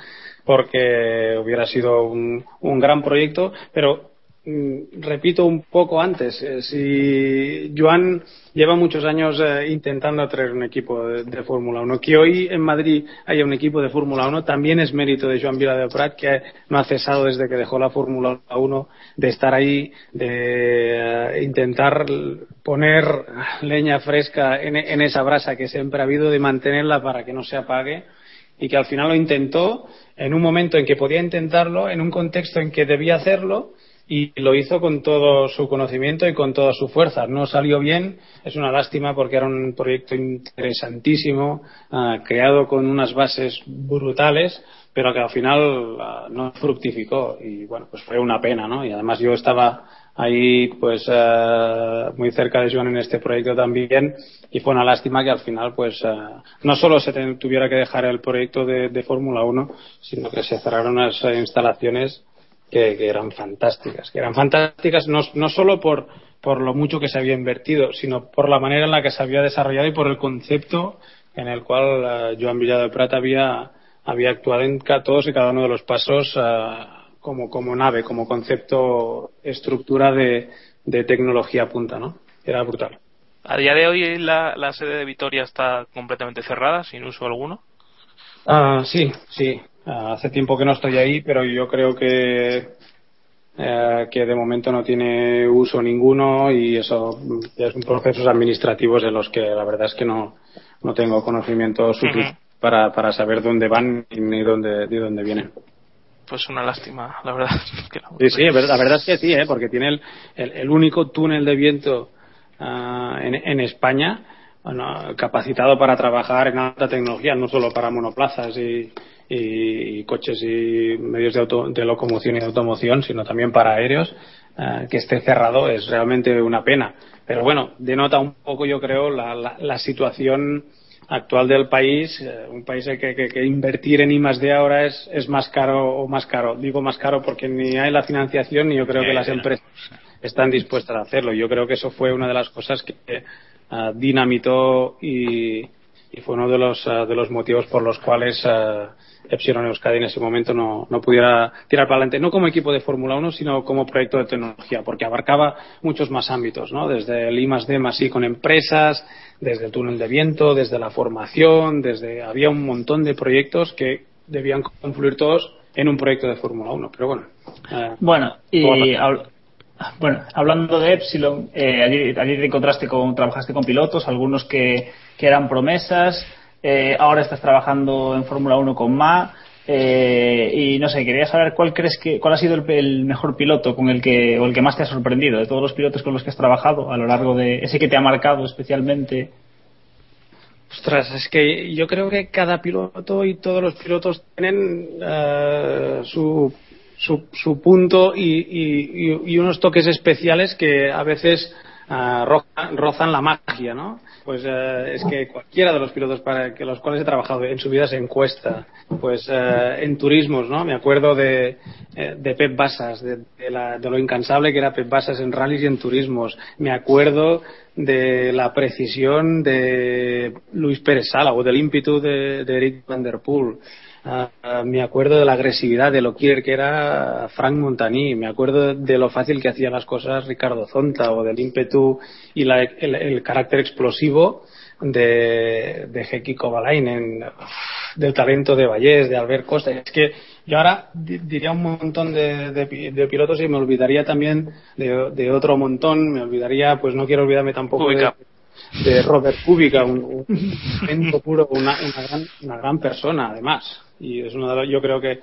porque hubiera sido un, gran proyecto, pero Mm, repito un poco antes, eh, si Joan lleva muchos años eh, intentando traer un equipo de, Fórmula 1, que hoy en Madrid haya un equipo de Fórmula 1 también es mérito de Joan Vila de Prat, que no ha cesado desde que dejó la Fórmula 1 de estar ahí, de eh, intentar poner leña fresca en, esa brasa que siempre ha habido, de mantenerla para que no se apague y que al final lo intentó en un momento en que podía intentarlo, en un contexto en que debía hacerlo y lo hizo con todo su conocimiento y con toda su fuerza. No salió bien, es una lástima porque era un proyecto interesantísimo, ah, creado con unas bases brutales, pero que al final ah, no fructificó y bueno, pues fue una pena, ¿no? Y además yo estaba ahí pues ah, muy cerca de Joan en este proyecto también y fue una lástima que al final pues no solo se tuviera que dejar el proyecto de, de Fórmula 1 sino que se cerraron las instalaciones que, eran fantásticas, que eran fantásticas no, no solo por, por lo mucho que se había invertido, sino por la manera en la que se había desarrollado y por el concepto en el cual uh, Joan Villado de Prat había, había actuado en todos y cada uno de los pasos uh, como, como nave, como concepto, estructura de, de tecnología punta, ¿no? Era brutal. A día de hoy la, la sede de Vitoria está completamente cerrada, sin uso alguno. Ah, sí, sí. Hace tiempo que no estoy ahí, pero yo creo que eh, que de momento no tiene uso ninguno y eso es un procesos administrativos en los que la verdad es que no, no tengo conocimiento suficiente para, para saber dónde van ni dónde, de dónde vienen. Pues una lástima, la verdad. sí, sí, la verdad es que sí, ¿eh? porque tiene el, el, único túnel de viento uh, en, en España bueno, capacitado para trabajar en alta tecnología, no solo para monoplazas y, y, coches y medios de, de, locomoción y de automoción, sino también para aéreos, eh, que esté cerrado es realmente una pena. Pero bueno, denota un poco, yo creo, la, la, la situación actual del país, eh, un país que, que, que, invertir en I más D ahora es, es más caro o más caro. Digo más caro porque ni hay la financiación ni yo creo que las empresas están dispuestas a hacerlo. Yo creo que eso fue una de las cosas que uh, dinamitó y, y, fue uno de los, uh, de los motivos por los cuales uh, Epsilon Euskadi en ese momento no, no pudiera tirar para adelante, no como equipo de Fórmula 1, sino como proyecto de tecnología, porque abarcaba muchos más ámbitos, ¿no? Desde el I más D más I con empresas, desde el túnel de viento, desde la formación, desde había un montón de proyectos que debían confluir todos en un proyecto de Fórmula 1, pero bueno. Eh, bueno, y bueno, hablando de Epsilon, eh, ayer, ayer encontraste con, trabajaste con pilotos, algunos que, que eran promesas, eh, ahora estás trabajando en Fórmula 1 con Ma. Eh, y no sé, quería saber cuál crees que, cuál ha sido el, el, mejor piloto con el que, o el que más te ha sorprendido de todos los pilotos con los que has trabajado a lo largo de ese que te ha marcado especialmente. Ostras, es que yo creo que cada piloto y todos los pilotos tienen uh, su, su, su, punto y, y, y, unos toques especiales que a veces uh, rozan la magia, ¿no? Pues eh, es que cualquiera de los pilotos para que los cuales he trabajado en su vida se encuesta. Pues eh, en turismos, ¿no? Me acuerdo de, eh, de Pep Basas, de, de, la, de, lo incansable que era Pep Basas en rallies y en turismos. Me acuerdo de la precisión de Luis Pérez Sala o del ímpetu de, de Eric Van Der Poel. Uh, me acuerdo de la agresividad de lo que era Frank Montagny, me acuerdo de lo fácil que hacía las cosas Ricardo Zonta o del ímpetu y la, el, el, carácter explosivo de, de Heikki Kovalainen, del talento de Vallés, de Albert Costa. Es que yo ahora diría un montón de, de, de pilotos y me olvidaría también de, de, otro montón, me olvidaría, pues no quiero olvidarme tampoco de, de Robert Kubica, un, un puro, una, una, gran, una gran persona además y es uno de los, yo creo que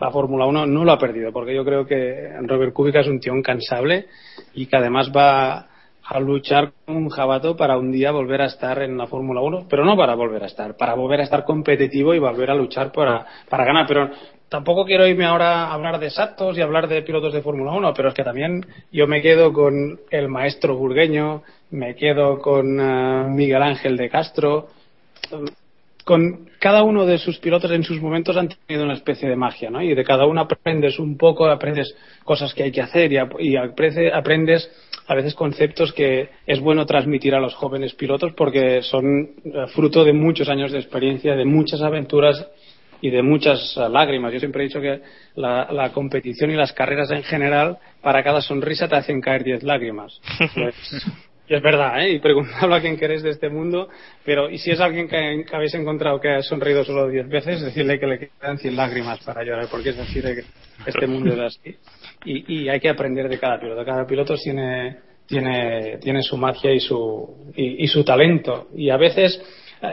la Fórmula 1 no lo ha perdido, porque yo creo que Robert Kubica es un tío incansable y que además va a luchar con un jabato para un día volver a estar en la Fórmula 1, pero no para volver a estar, para volver a estar competitivo y volver a luchar para, para ganar. Pero tampoco quiero irme ahora a hablar de saltos y hablar de pilotos de Fórmula 1, pero es que también yo me quedo con el maestro burgueño, me quedo con uh, Miguel Ángel de Castro, con cada uno de sus pilotos en sus momentos han tenido una especie de magia, ¿no? Y de cada uno aprendes un poco, aprendes cosas que hay que hacer y, y aprendes a veces conceptos que es bueno transmitir a los jóvenes pilotos porque son eh, fruto de muchos años de experiencia, de muchas aventuras y de muchas lágrimas. Yo siempre he dicho que la, la, competición y las carreras en general, para cada sonrisa te hacen caer diez lágrimas. *laughs* Pues, y es verdad, ¿eh? Y preguntadlo a quien queréis de este mundo, pero y si es alguien que, que habéis encontrado que ha sonreído solo diez veces, decirle que le quedan cien lágrimas para llorar, porque es decir que este mundo es así. Y, y hay que aprender de cada piloto. Cada piloto tiene, tiene, tiene su magia y su, y, y su talento. Y a veces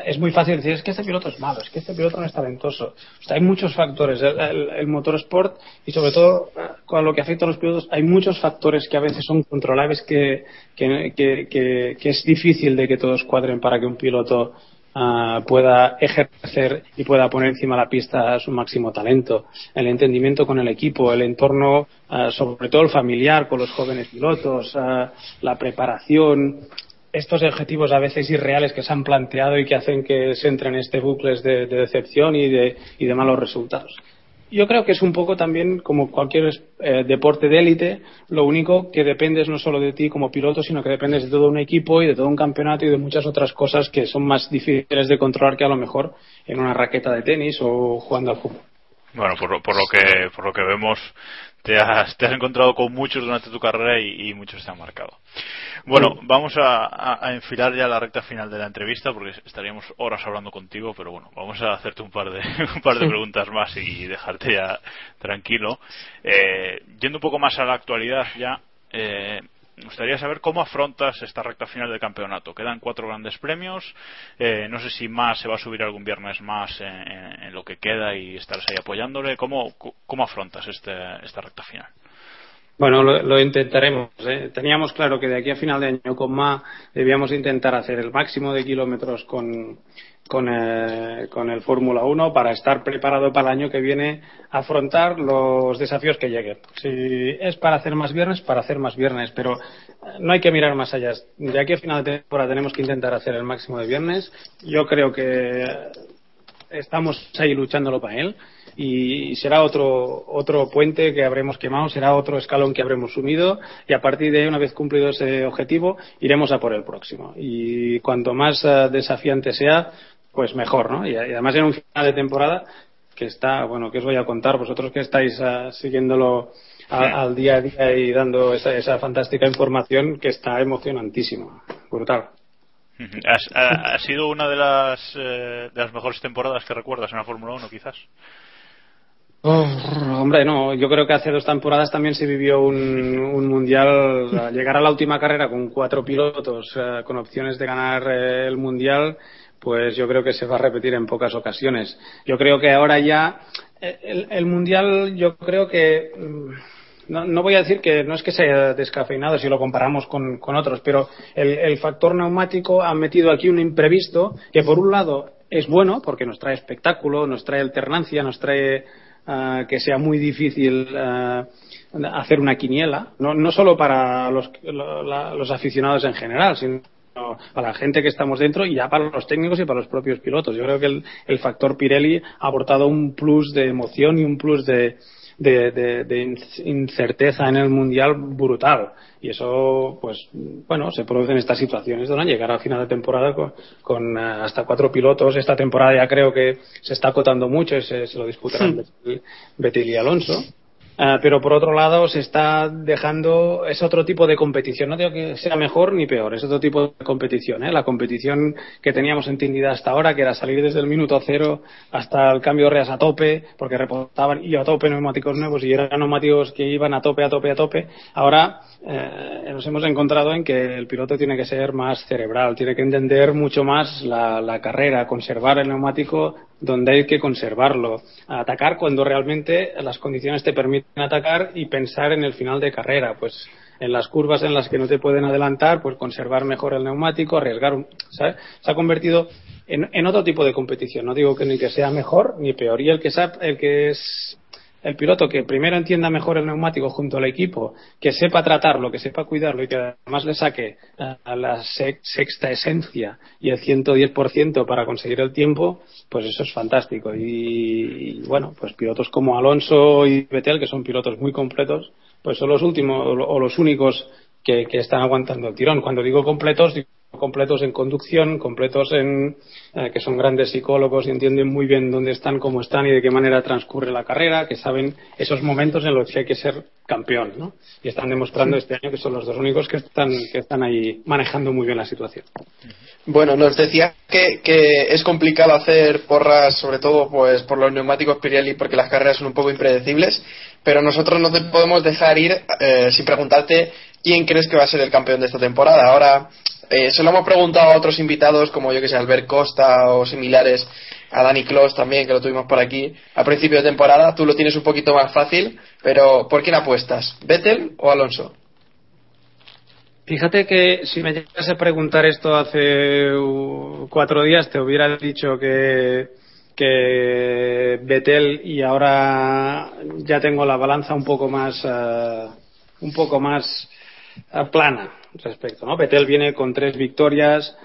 es muy fácil decir, es que este piloto es malo, es que este piloto no es talentoso. O sea, hay muchos factores. El, el, el motorsport y sobre todo con lo que afecta a los pilotos, hay muchos factores que a veces son controlables que, que, que, que es difícil de que todos cuadren para que un piloto Uh, pueda ejercer y pueda poner encima de la pista su máximo talento, el entendimiento con el equipo, el entorno, uh, sobre todo el familiar con los jóvenes pilotos, uh, la preparación, estos objetivos a veces irreales que se han planteado y que hacen que se entren en este bucles de, de decepción y de, y de malos resultados yo creo que es un poco también como cualquier eh, deporte de élite, lo único que dependes no solo de ti como piloto, sino que dependes de todo un equipo y de todo un campeonato y de muchas otras cosas que son más difíciles de controlar que a lo mejor en una raqueta de tenis o jugando al fútbol. Bueno, por, por, lo que por lo que vemos, te has, te has encontrado con muchos durante tu carrera y, y muchos te han marcado. Bueno, vamos a, a, a, enfilar ya la recta final de la entrevista porque estaríamos horas hablando contigo, pero bueno, vamos a hacerte un par de, *laughs* un par de preguntas más y dejarte ya tranquilo. Eh, yendo un poco más a la actualidad ya, eh, me gustaría saber cómo afrontas esta recta final del campeonato. Quedan cuatro grandes premios. Eh, no sé si más se va a subir algún viernes más en, en, en lo que queda y estarás ahí apoyándole. ¿Cómo, cómo afrontas este, esta recta final? Bueno, lo, lo intentaremos. ¿eh? Teníamos claro que de aquí a final de año con MA debíamos intentar hacer el máximo de kilómetros con, con, eh, con el Fórmula 1 para estar preparado para el año que viene afrontar los desafíos que lleguen. Si es para hacer más viernes, para hacer más viernes, pero no hay que mirar más allá. De aquí a final de temporada tenemos que intentar hacer el máximo de viernes. Yo creo que estamos ahí luchándolo para él y será otro otro puente que habremos quemado, será otro escalón que habremos sumido y a partir de ahí, una vez cumplido ese objetivo, iremos a por el próximo. Y cuanto más uh, desafiante sea, pues mejor, ¿no? Y, y, además en un final de temporada que está, bueno, que os voy a contar, vosotros que estáis uh, siguiéndolo a, al día a día y dando esa, esa fantástica información que está emocionantísima, brutal. *laughs* ¿Ha, ha sido una de las, eh, de las mejores temporadas que recuerdas en la Fórmula 1, quizás? Oh, hombre, no, yo creo que hace dos temporadas también se vivió un, un mundial, *laughs* llegar a la última carrera con cuatro pilotos uh, con opciones de ganar uh, el mundial, pues yo creo que se va a repetir en pocas ocasiones. Yo creo que ahora ya el, el mundial, yo creo que mm, no, no, voy a decir que no es que se haya descafeinado si lo comparamos con, con otros, pero el, el, factor neumático ha metido aquí un imprevisto que por un lado es bueno porque nos trae espectáculo, nos trae alternancia, nos trae uh, que sea muy difícil uh, hacer una quiniela, no, no solo para los, los aficionados en general, sino para la gente que estamos dentro y ya para los técnicos y para los propios pilotos. Yo creo que el, el factor Pirelli ha aportado un plus de emoción y un plus de, de, de, de, incerteza en el mundial brutal. Y eso pues bueno se producen estas situaciones donde llegar al final de temporada con, con uh, hasta cuatro pilotos. Esta temporada ya creo que se está acotando mucho se, se lo disputarán sí. Betil y Alonso Uh, pero por otro lado se está dejando es otro tipo de competición no digo que sea mejor ni peor es otro tipo de competición ¿eh? la competición que teníamos entendida hasta ahora que era salir desde el minuto cero hasta el cambio de reas a tope porque reportaban y a tope neumáticos nuevos y eran neumáticos que iban a tope a tope a tope ahora eh, nos hemos encontrado en que el piloto tiene que ser más cerebral tiene que entender mucho más la, la carrera conservar el neumático donde hay que conservarlo, atacar cuando realmente las condiciones te permiten atacar y pensar en el final de carrera, pues en las curvas en las que no te pueden adelantar, pues conservar mejor el neumático, arriesgar. Se ha convertido en, en, otro tipo de competición. No digo que ni que sea mejor ni peor. Y el que, el que es el piloto que primero entienda mejor el neumático junto al equipo, que sepa tratarlo, que sepa cuidarlo y que además le saque a la sexta esencia y el 110% para conseguir el tiempo, pues eso es fantástico. Y, bueno, pues pilotos como Alonso y Vettel, que son pilotos muy completos, pues son los últimos o los únicos que, que están aguantando el tirón. Cuando digo completos, digo completos en conducción, completos en eh, que son grandes psicólogos y entienden muy bien dónde están, cómo están y de qué manera transcurre la carrera, que saben esos momentos en los que hay que ser campeón, ¿no? Y están demostrando este año que son los dos únicos que están que están ahí manejando muy bien la situación. Bueno, nos decía que, que es complicado hacer porras, sobre todo pues por los neumáticos Pirelli, porque las carreras son un poco impredecibles, pero nosotros no te podemos dejar ir eh, sin preguntarte quién crees que va a ser el campeón de esta temporada. Ahora Eh, se lo hemos preguntado a otros invitados, como yo que sé, Albert Costa o similares, a Dani Clos también, que lo tuvimos por aquí, a principio de temporada. Tú lo tienes un poquito más fácil, pero ¿por quién apuestas? ¿Vettel o Alonso? Fíjate que si me llegas a preguntar esto hace cuatro días, te hubiera dicho que, que Betel y ahora ya tengo la balanza un poco más, uh, un poco más uh, plana respecto. ¿no? Betel viene con tres victorias,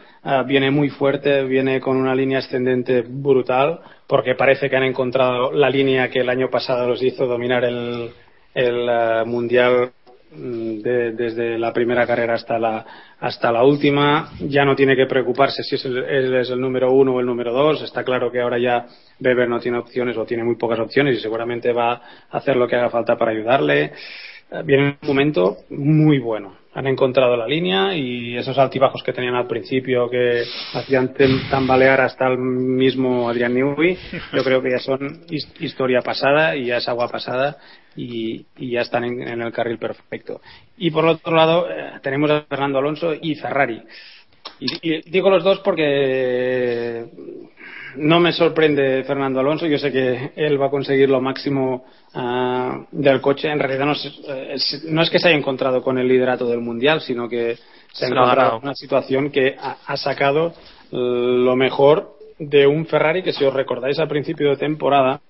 viene muy fuerte, viene con una línea ascendente brutal, porque parece que han encontrado la línea que el año pasado los hizo dominar el, el mundial Mm, de, desde la primera carrera hasta la, hasta la última. Ya no tiene que preocuparse si es el, es el número uno o el número dos. Está claro que ahora ya Weber no tiene opciones o tiene muy pocas opciones y seguramente va a hacer lo que haga falta para ayudarle. Eh, viene un momento muy bueno. Han encontrado la línea y esos altibajos que tenían al principio que hacían tambalear hasta el mismo Adrián Newey, yo creo que ya son historia pasada y ya es agua pasada y, ya están en, el carril perfecto. Y por otro lado, eh, tenemos a Fernando Alonso y Ferrari. Y, digo los dos porque no me sorprende Fernando Alonso. Yo sé que él va a conseguir lo máximo ah, del coche. En realidad no es, no es, que se haya encontrado con el liderato del mundial, sino que se ha encontrado en una situación que ha, sacado lo mejor de un Ferrari que, si os recordáis al principio de temporada,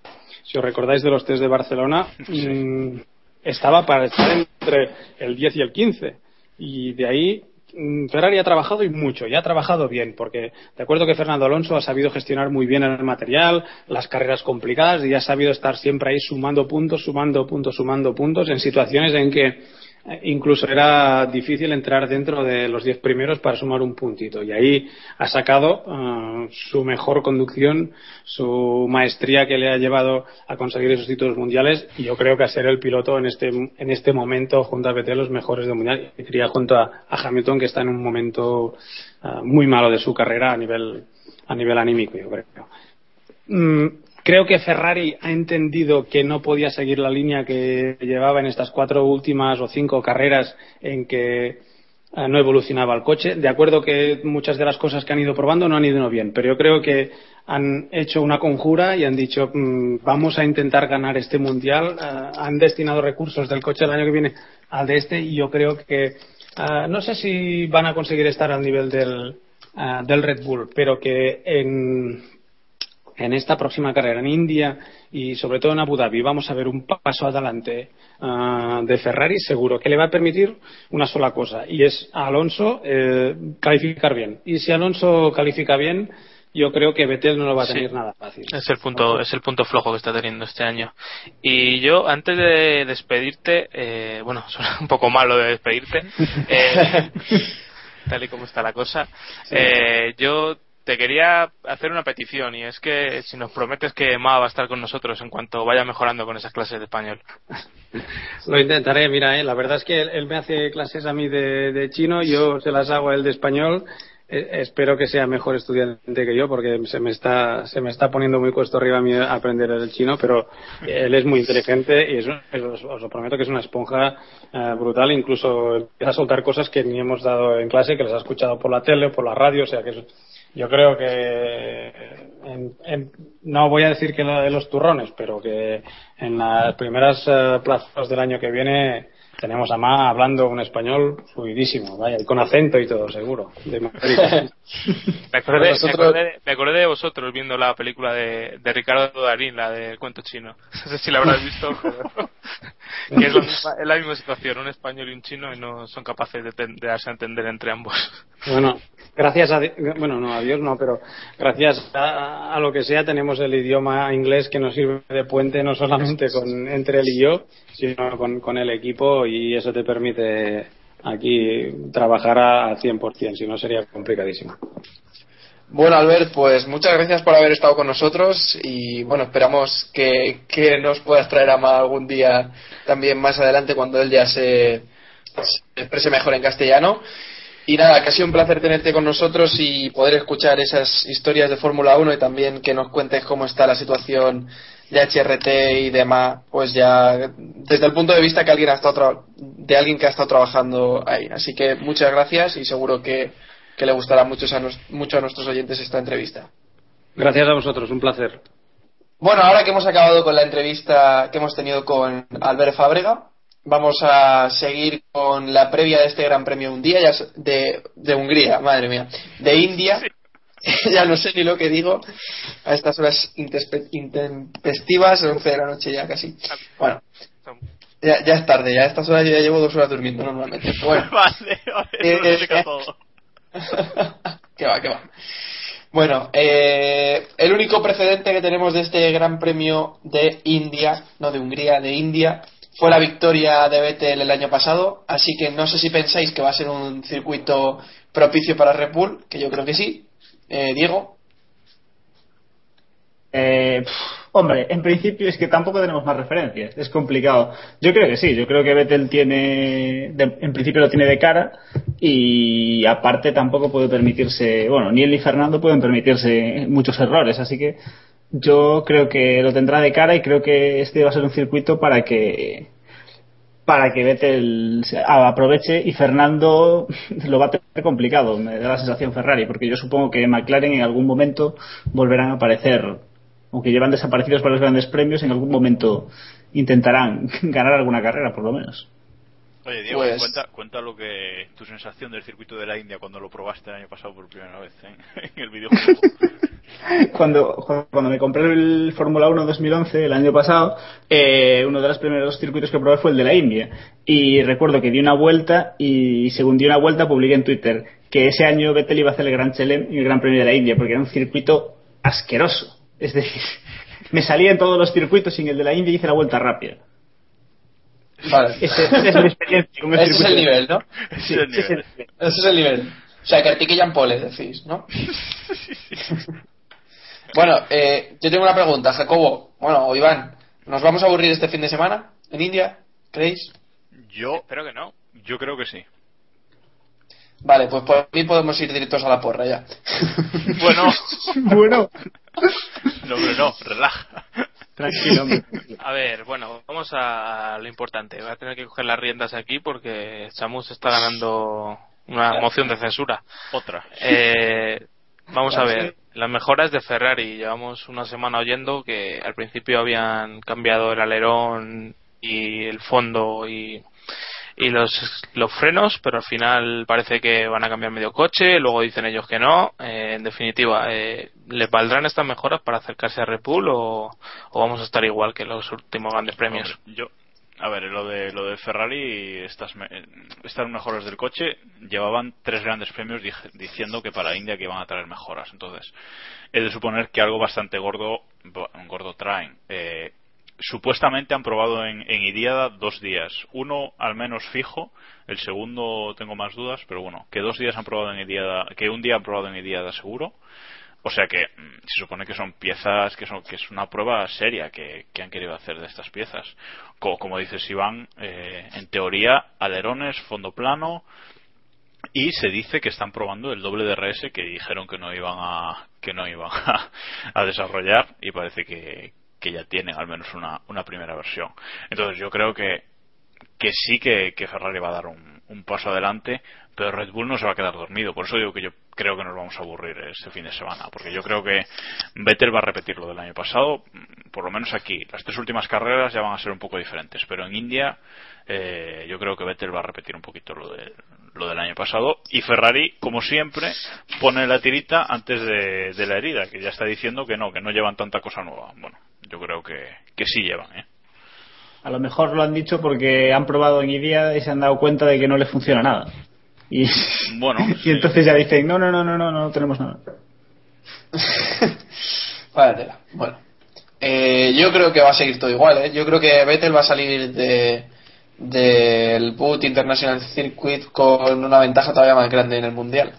si os recordáis de los test de Barcelona, mm, estaba para estar entre el 10 y el 15. Y de ahí Ferrari ha trabajado y mucho, y ha trabajado bien, porque de acuerdo que Fernando Alonso ha sabido gestionar muy bien el material, las carreras complicadas, y ha sabido estar siempre ahí sumando puntos, sumando puntos, sumando puntos, en situaciones en que incluso era difícil entrar dentro de los diez primeros para sumar un puntito. Y ahí ha sacado uh, su mejor conducción su maestría que le ha llevado a conseguir esos títulos mundiales. Y yo creo que a ser el piloto en este en este momento junto a Vettel los mejores del mundial. Y diría junto a, Hamilton que está en un momento uh, muy malo de su carrera a nivel a nivel anímico yo creo. Mm, Creo que Ferrari ha entendido que no podía seguir la línea que llevaba en estas cuatro últimas o cinco carreras en que eh, no evolucionaba el coche. De acuerdo que muchas de las cosas que han ido probando no han ido bien, pero yo creo que han hecho una conjura y han dicho mm, vamos a intentar ganar este mundial. Eh, han destinado recursos del coche el año que viene al de este y yo creo que eh, no sé si van a conseguir estar al nivel del, del Red Bull, pero que en en esta próxima carrera en India y sobre todo en Abu Dhabi vamos a ver un paso adelante uh, de Ferrari seguro que le va a permitir una sola cosa y es a Alonso eh, calificar bien y si Alonso califica bien yo creo que Vettel no lo va a tener nada fácil. Es el punto, es el punto flojo que está teniendo este año. Y yo, antes de despedirte, eh, bueno, *laughs* suena un poco malo de despedirte, eh, *laughs* tal y como está la cosa, eh, yo te quería hacer una petición y es que si nos prometes que Ma va a estar con nosotros en cuanto vaya mejorando con esas clases de español. *laughs* Lo intentaré, mira, eh, la verdad es que él, me hace clases a mí de, chino, yo se las hago a él de español. Eh, espero que sea mejor estudiante que yo porque se me está se me está poniendo muy cuesta arriba a mí aprender el chino, pero él es muy inteligente y os, lo prometo que es una esponja eh, brutal, incluso empieza a soltar cosas que ni hemos dado en clase, que les ha escuchado por la tele o por la radio, o sea que es yo creo que no voy a decir que la de los turrones, pero que en las primeras eh, plazas del año que viene tenemos a Ma hablando un español fluidísimo, vaya, y con acento y todo, seguro. De *laughs* me, acordé, me, acordé, de vosotros viendo la película de, de Ricardo Darín, la del cuento chino. *laughs* No sé si la habrás visto, *laughs* que es, la misma situación, un español y un chino, y no son capaces de, de darse a entender entre ambos. Bueno, gracias a bueno no a Dios no pero gracias a, lo que sea tenemos el idioma inglés que nos sirve de puente no solamente con entre él y yo sino con, con el equipo y eso te permite aquí trabajar al 100% si no sería complicadísimo bueno, Albert, pues muchas gracias por haber estado con nosotros y bueno, esperamos que, que nos puedas traer a más algún día también más adelante cuando él ya se exprese mejor en castellano. Y nada, que ha sido un placer tenerte con nosotros y poder escuchar esas historias de Fórmula 1 y también que nos cuentes cómo está la situación de HRT y demás, pues ya desde el punto de vista que alguien ha estado de alguien que ha estado trabajando ahí. Así que muchas gracias y seguro que que le gustará mucho a, nos- mucho a nuestros oyentes esta entrevista. Gracias a vosotros, un placer. Bueno, ahora que hemos acabado con la entrevista que hemos tenido con Albert Fábrega, vamos a seguir con la previa de este Gran Premio un día ya de, de Hungría, madre mía, de India. *laughs* ya no sé ni lo que digo a estas horas intempestivas, 11 de la noche ya casi. Bueno, ya, ya es tarde, ya a estas horas yo ya llevo dos horas durmiendo normalmente. Bueno, *laughs* vale, vale, Eh, eh, todo. *laughs* que va, que va. Bueno, eh, el único precedente que tenemos de este Gran Premio de India, no de Hungría, de India, fue la victoria de Vettel el año pasado. Así que no sé si pensáis que va a ser un circuito propicio para Red Bull, que yo creo que sí. Eh, Diego, Eh, hombre, en principio es que tampoco tenemos más referencias, es complicado. Yo creo que sí, yo creo que Vettel tiene, en principio lo tiene de cara y aparte tampoco puede permitirse, bueno, ni él ni Fernando pueden permitirse muchos errores, así que yo creo que lo tendrá de cara y creo que este va a ser un circuito para que para que Vettel aproveche y Fernando *laughs* lo va a tener complicado, me da la sensación Ferrari, porque yo supongo que McLaren en algún momento volverán a aparecer, aunque llevan desaparecidos para los grandes premios, en algún momento intentarán *laughs* ganar alguna carrera, por lo menos. Oye, Diego, Pues- cuenta, cuenta lo que tu sensación del circuito de la India cuando lo probaste el año pasado por primera vez ¿eh? *laughs* en el videojuego. *laughs* Cuando, cuando me compré el Fórmula 1 2011, el año pasado, eh, uno de los primeros circuitos que probé fue el de la India. Y recuerdo que di una vuelta y según di una vuelta publiqué en Twitter que ese año Vettel iba a hacer el Gran Chelem y el Gran Premio de la India, porque era un circuito asqueroso. Es decir, *laughs* me salía en todos los circuitos y en el de la India hice la vuelta rápida. vale. Ese- es mi experiencia con el ese es circuito. el nivel, ¿no? Ese es el Ese es el nivel. nivel. Ese es el nivel. O sea, que Artiquillan Pole, decís, ¿no? *laughs* Bueno, eh, yo tengo una pregunta, Jacobo. Bueno, o Iván, ¿nos vamos a aburrir este fin de semana en India? ¿Creéis? Yo, Espero que no. yo creo que sí. Vale, pues por mí podemos ir directos a la porra ya. *laughs* Bueno, *laughs* Bueno, no, hombre, no, relaja. tranquilo, hombre. *laughs* A ver, bueno, vamos a lo importante. Voy a tener que coger las riendas aquí porque Chamus está ganando una moción de censura. Otra. Eh, vamos a ver, las mejoras de Ferrari. Llevamos una semana oyendo que al principio habían cambiado el alerón y el fondo y, y los, los frenos, pero al final parece que van a cambiar medio coche. Luego dicen ellos que no. Eh, en definitiva, eh, ¿les valdrán estas mejoras para acercarse a Red o, vamos a estar igual que los últimos grandes premios? Yo, a ver, lo de lo de Ferrari, estas, estas mejoras del coche llevaban tres grandes premios diciendo que para India que iban a traer mejoras. Entonces, he de suponer que algo bastante gordo, gordo traen. Eh, supuestamente han probado en, en dos días. Uno al menos fijo, el segundo tengo más dudas, pero bueno, que dos días han probado en Iliada, que un día han probado en Iliada seguro. O sea que mm, se supone que son piezas, que, son, que es una prueba seria que, han querido hacer de estas piezas. Co- como dices Iván, eh, en teoría, alerones, fondo plano, y se dice que están probando el doble DRS que dijeron que no iban a que no iban a, *laughs* a desarrollar y parece que, que ya tienen al menos una, primera versión. Entonces yo creo que que sí que, que Ferrari va a dar un, paso adelante pero Red Bull no se va a quedar dormido. Por eso digo que yo creo que nos vamos a aburrir este fin de semana porque yo creo que Vettel va a repetir lo del año pasado. Por lo menos aquí las tres últimas carreras ya van a ser un poco diferentes pero en India eh, yo creo que Vettel va a repetir un poquito lo, de, lo del año pasado. Y Ferrari como siempre pone la tirita antes de, de la herida que ya está diciendo que no que no llevan tanta cosa nueva. Bueno yo creo que, que sí llevan ¿eh? A lo mejor lo han dicho porque han probado en Idia y se han dado cuenta de que no les funciona nada. Y, Bueno, *laughs* y sí. entonces ya dicen, no, no, no, no, no, no tenemos nada. *laughs* Vaya tela. Bueno. Eh, yo creo que va a seguir todo igual, ¿eh? Yo creo que Vettel va a salir de del Boot International Circuit con una ventaja todavía más grande en el Mundial.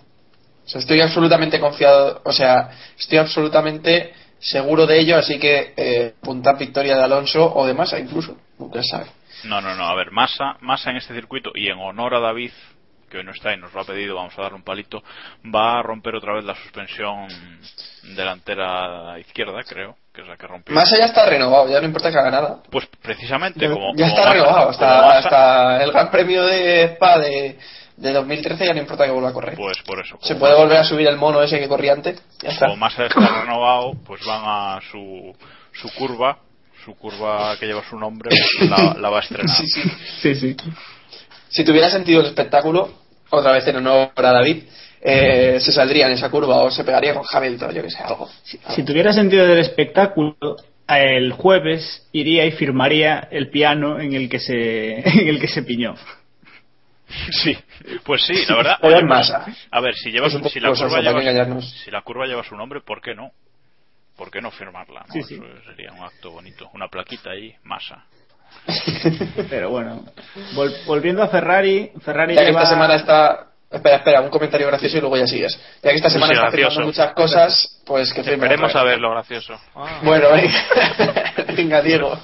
O sea, estoy absolutamente confiado, o sea, estoy absolutamente seguro de ello, así que eh, puntar victoria de Alonso o de Massa incluso, nunca sabe. No, no, no. A ver, Massa, Massa en este circuito y en honor a David, que hoy no está y nos lo ha pedido, vamos a darle un palito, va a romper otra vez la suspensión delantera izquierda, creo, que es la que rompió. Massa ya está renovado, ya no importa que haga nada. Pues precisamente Ya, como. ya como está Massa- renovado, como hasta, Massa- hasta el Gran Premio de Spa de, de 2013 ya no importa que vuelva a correr. Pues por eso. Se puede volver a subir el mono ese que corría antes. Ya está. Como Massa está renovado, pues van a su, su curva, su curva que lleva su nombre, pues la, la va a estrenar. *laughs* Sí, sí. Sí, sí. Si tuviera sentido el espectáculo, otra vez en honor a David, eh, se saldría en esa curva o se pegaría con Hamilton, yo que sé, algo. Si tuviera sentido del espectáculo, el jueves iría y firmaría el piano en el que se, *laughs* en el que se piñó. Sí, pues sí, la verdad. *laughs* En masa. A ver, si, lleva, Es un si, la curva lleva, si la curva lleva su nombre, ¿por qué no? ¿Por qué no firmarla? no? Sí, sí. Eso sería un acto bonito. Una plaquita ahí, masa. *laughs* Pero bueno, vol- volviendo a Ferrari, Ferrari Ya que esta semana está. Espera, espera, un comentario gracioso y luego ya sigues. Ya que esta Sí, semana está gracioso. firmando muchas cosas, pues que firme Esperemos a ver lo gracioso. Ah. Bueno, venga, *laughs* venga Diego.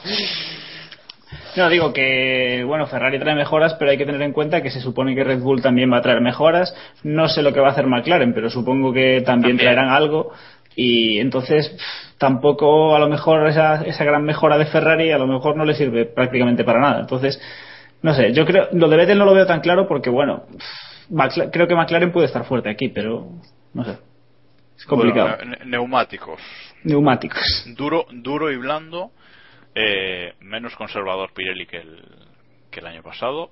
No, digo que, bueno, Ferrari trae mejoras, pero hay que tener en cuenta que se supone que Red Bull también va a traer mejoras. No sé lo que va a hacer McLaren, pero supongo que también, También. traerán algo. Y entonces, pff, tampoco a lo mejor esa, esa gran mejora de Ferrari a lo mejor no le sirve prácticamente para nada. Entonces, no sé, yo creo, lo de Vettel no lo veo tan claro porque, bueno, pff, creo que McLaren puede estar fuerte aquí, pero no sé. Es complicado. Bueno, neumáticos. Neumáticos. Duro, duro y blando. Eh, menos conservador Pirelli que el, que el año pasado.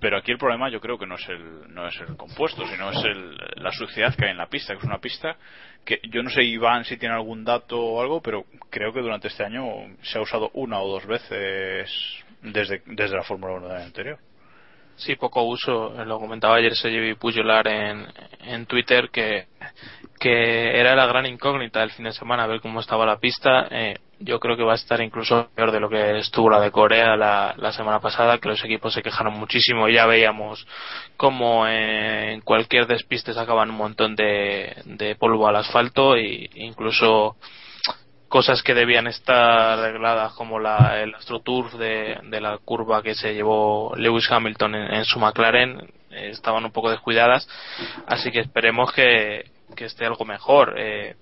Pero aquí el problema yo creo que no es el, no es el compuesto, sino es el, la suciedad que hay en la pista, que es una pista que yo no sé Iván si tiene algún dato o algo, pero creo que durante este año se ha usado una o dos veces desde, desde la Fórmula 1 del año anterior. Sí, poco uso. Lo comentaba ayer Sergi Pujolar en, en Twitter que, que era la gran incógnita del fin de semana, ver cómo estaba la pista. Eh, yo creo que va a estar incluso peor de lo que estuvo la de Corea la, semana pasada, que los equipos se quejaron muchísimo. Y ya veíamos cómo en cualquier despiste sacaban un montón de, de polvo al asfalto e incluso cosas que debían estar arregladas como la, el AstroTurf de, de la curva que se llevó Lewis Hamilton en, en su McLaren eh, estaban un poco descuidadas. Así que esperemos que, que esté algo mejor. Eh,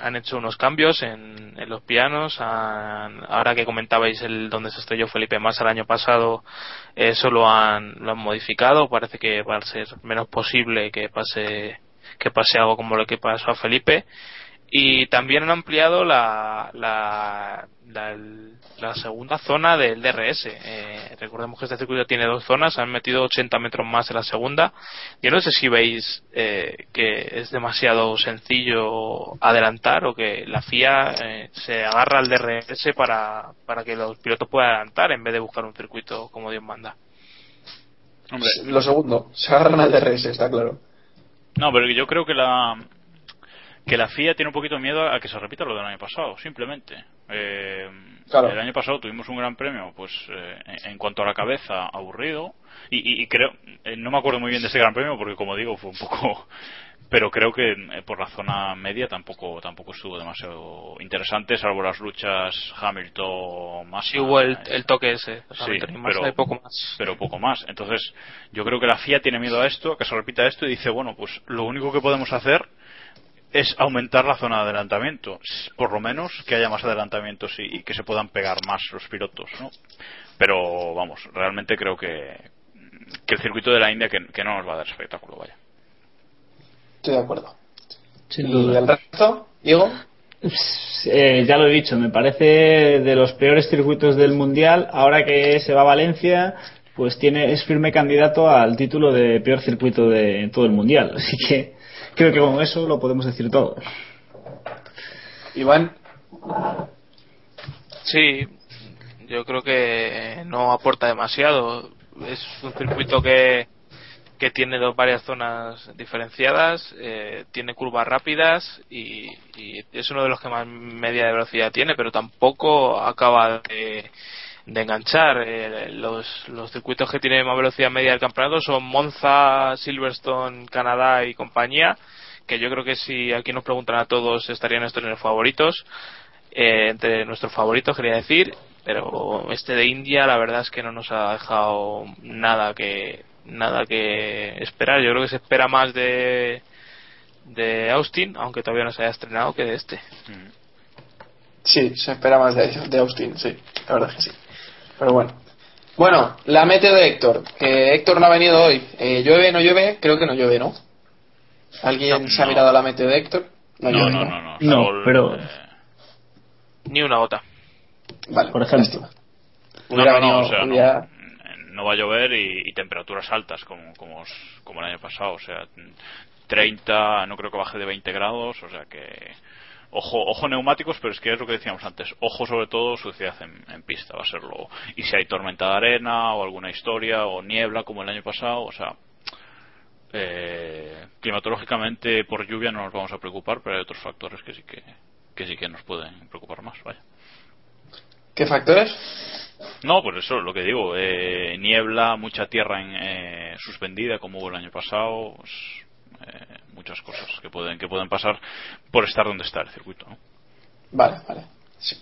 han hecho unos cambios en, los pianos han- ahora que comentabais el donde se estrelló Felipe Massa el año pasado eso lo han, lo han modificado parece que va a ser menos posible que pase que pase algo como lo que pasó a Felipe y también han ampliado la, la, la, la segunda zona del DRS. Eh, recordemos que este circuito tiene dos zonas, han metido 80 metros más en la segunda. Yo no sé si veis eh, que es demasiado sencillo adelantar o que la FIA eh, se agarra al DRS para, para que los pilotos puedan adelantar en vez de buscar un circuito como Dios manda. Hombre, Lo segundo, se agarran al DRS, está claro. No, pero yo creo que la que la FIA tiene un poquito de miedo a que se repita lo del año pasado, simplemente. Eh, Claro. El año pasado tuvimos un gran premio, pues eh, en cuanto a la cabeza, aburrido. Y, y- y creo, eh, no me acuerdo muy bien de ese gran premio porque, como digo, fue un poco. Pero creo que eh, por la zona media tampoco tampoco estuvo demasiado interesante, salvo las luchas Hamilton más. Si hubo el, el toque ese, Sí, pero, y poco más. pero poco más. Entonces, yo creo que la FIA tiene miedo a esto, a que se repita esto, y dice, bueno, pues lo único que podemos hacer es aumentar la zona de adelantamiento. Por lo menos que haya más adelantamientos y, y que se puedan pegar más los pilotos, ¿no? Pero, vamos, realmente creo que, que el circuito de la India que, que no nos va a dar espectáculo, vaya. Estoy de acuerdo. Sin ¿Y duda. el resto, Diego? Eh, ya lo he dicho, me parece de los peores circuitos del mundial. Ahora que se va a Valencia, pues tiene es firme candidato al título de peor circuito de todo el mundial. *laughs* Así que creo que con eso lo podemos decir todo. Iván, Sí, yo creo que no aporta demasiado. Es un circuito que, que tiene dos, varias zonas diferenciadas, eh, tiene curvas rápidas y, y es uno de los que más media de velocidad tiene, pero tampoco acaba de, de enganchar. Eh, los, los circuitos que tienen más velocidad media del campeonato son Monza, Silverstone, Canadá y compañía, que yo creo que si aquí nos preguntan a todos estarían estos en los favoritos eh, entre nuestros favoritos quería decir pero este de India la verdad es que no nos ha dejado nada que nada que esperar yo creo que se espera más de de Austin aunque todavía no se haya estrenado que de este sí, se espera más de, de Austin, sí, la verdad que sí. Pero bueno. Bueno, la meteo de Héctor, que Héctor no ha venido hoy. Eh, ¿Llueve, no llueve? Creo que no llueve, ¿no? ¿Alguien se ha No. mirado la meteo de Héctor? No, llueve, no, no, no. No, pero- eh, Ni una gota. Vale, Por ejemplo. Hubiera no, no, venido- o sea, no, hubiera- no va a llover y, y temperaturas altas como, como, como el año pasado, o sea, 30, no creo que baje de 20 grados, o sea que ojo, ojo neumáticos, pero es que es lo que decíamos antes, ojo sobre todo suciedad en, en pista, va a serlo, y si hay tormenta de arena o alguna historia o niebla como el año pasado, o sea, eh, climatológicamente por lluvia no nos vamos a preocupar, pero hay otros factores que sí que, que sí que nos pueden preocupar más, vaya. ¿Qué factores? No, por eso lo que digo, eh, niebla, mucha tierra en, eh, suspendida como hubo el año pasado, pues, eh, muchas cosas que pueden que pueden pasar por estar donde está el circuito. Vale, vale. Sí.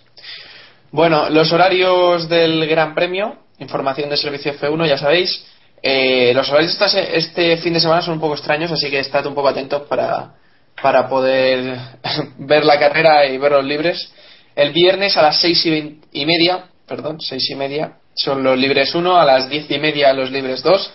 Bueno, los horarios del Gran Premio, información de servicio F1, ya sabéis. Eh, los horarios esta se- este fin de semana son un poco extraños, así que estad un poco atentos para, para poder *laughs* ver la carrera y ver los libres. El viernes a las seis y media, perdón, seis y media, son los libres 1, a las diez y media los libres 2.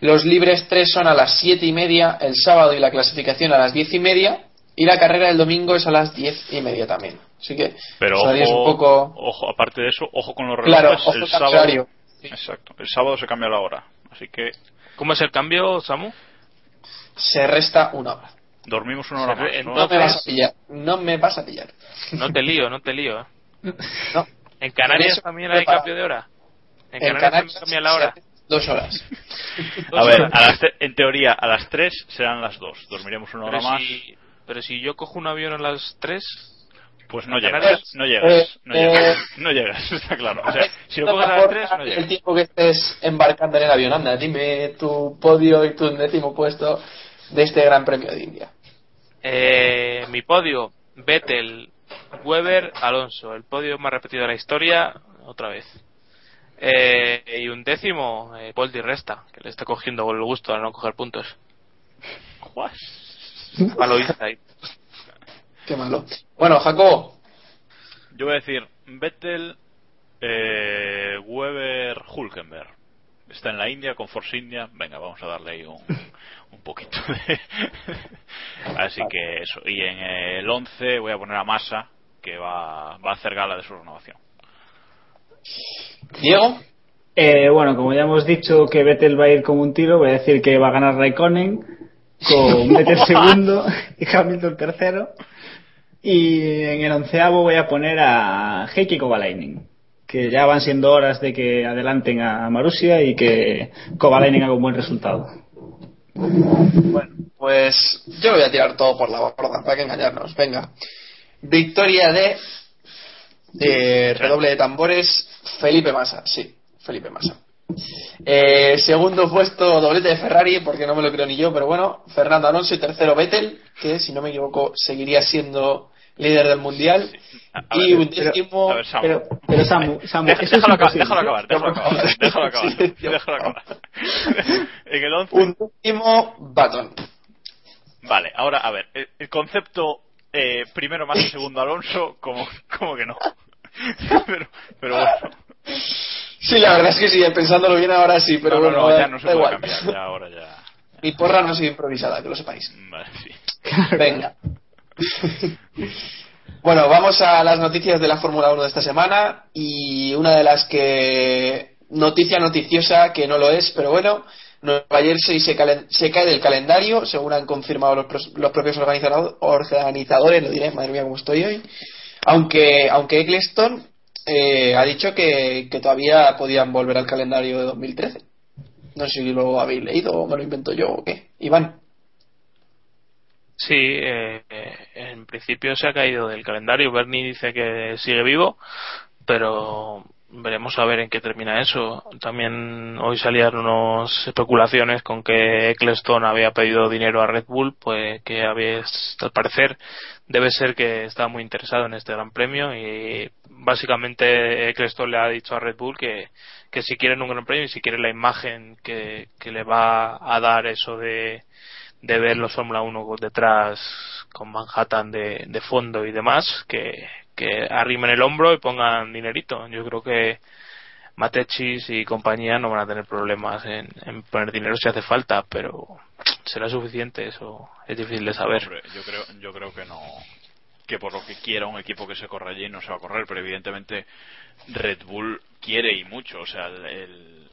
Los libres 3 son a las siete y media el sábado y la clasificación a las diez y media. Y la carrera del domingo es a las diez y media también. Así que Pero ojo, un poco. ojo, aparte de eso, ojo con los Claro, relojes. ojo el sábado. Exacto. El sábado se cambia la hora, así que ¿Cómo es el cambio, Samu? Se resta una hora. dormimos una hora más. ¿no? No me vas a pillar. No me vas a pillar. No te lío, no te lío. ¿eh? No. ¿En Canarias también hay cambio de hora? ¿En, En Canarias, Canarias también cambia la hora? Dos horas. *laughs* A ver, a las tre- en teoría a las 3 serán las 2. Dormiremos una hora Pero más. si, pero si yo cojo un avión a las 3, Pues no ¿En llegas, Canarias? no llegas, Eh, no eh, llegas, *laughs* no llegas, *laughs* está claro. O sea, si lo No coges a las importa 3, no El llegas. tiempo que estés embarcando en el avión, anda, dime tu podio y tu décimo puesto de este Gran Premio de India. eh, mi podio, Vettel, Weber, Alonso. El podio más repetido de la historia, otra vez. Eh, y un décimo, eh, Paul Di Resta, que le está cogiendo el gusto a no coger puntos. What? Malo inside. Qué malo. Bueno, Jacobo, Yo voy a decir Vettel, eh, Weber, Hulkenberg. Está en la India con Force India. Venga, vamos a darle ahí un, un poquito de. *laughs* Así que eso. Y en el 11 voy a poner a Massa, que va, va a hacer gala de su renovación. Diego, Eh, bueno, como ya hemos dicho que Vettel va a ir como un tiro, voy a decir que va a ganar Raikkonen con *laughs* Vettel segundo y Hamilton tercero. Y en el onceavo voy a poner a Heikki Kovalainen, que ya van siendo horas de que adelanten a Marussia y que Kovalainen haga un buen resultado. Bueno, pues yo lo voy a tirar todo por la borda, para que engañarnos. Venga. Victoria de eh, redoble de tambores, Felipe Massa. Sí, Felipe Massa. Eh, segundo puesto, doblete de Ferrari, porque no me lo creo ni yo, pero bueno, Fernando Alonso y tercero Vettel, que si no me equivoco seguiría siendo líder del mundial. A- y ver, un décimo. Ver, Samu. Pero, pero Samu, Samu, Deja- eso es déjalo, acabar, déjalo acabar, déjalo acabar, *laughs* déjalo acabar, Sí, tío. déjalo acabar. *laughs* En el 11 Un décimo Baton. Vale, ahora a ver, el, el concepto eh, primero más y segundo Alonso, como, como que no. *laughs* pero, pero bueno. Sí, la verdad es que sí, pensándolo bien ahora sí, pero no, no, bueno, no, ya da- no se puede igual. cambiar, ya ahora ya. *laughs* Mi porra no ha sido improvisada, que lo sepáis. Vale, sí. Venga. *laughs* bueno, vamos a las noticias de la Fórmula 1 de esta semana y una de las que noticia noticiosa que no lo es, pero bueno, Nueva Jersey se, calen- se cae del calendario, según han confirmado los, los propios organizado- organizadores, lo diré, madre mía, cómo estoy hoy. Aunque, aunque Eccleston eh, ha dicho que, que todavía podían volver al calendario de 2013. No sé si lo habéis leído o me lo invento yo o qué. Iván. Sí, eh, en principio se ha caído del calendario. Bernie dice que sigue vivo, pero veremos a ver en qué termina eso. También hoy salían unas especulaciones con que Eccleston había pedido dinero a Red Bull, pues que había, al parecer debe ser que está muy interesado en este Gran Premio y básicamente Eccleston le ha dicho a Red Bull que, que si quieren un Gran Premio y si quieren la imagen que, que le va a dar eso de de ver los Fórmula 1 detrás con Manhattan de, de fondo y demás, que, que arrimen el hombro y pongan dinerito. Yo creo que Matechis y compañía no van a tener problemas en, poner dinero si hace falta, pero será suficiente, eso es difícil de saber. Yo creo, yo creo que no, que por lo que quiera un equipo que se corra allí no se va a correr, pero evidentemente Red Bull quiere y mucho, o sea, el,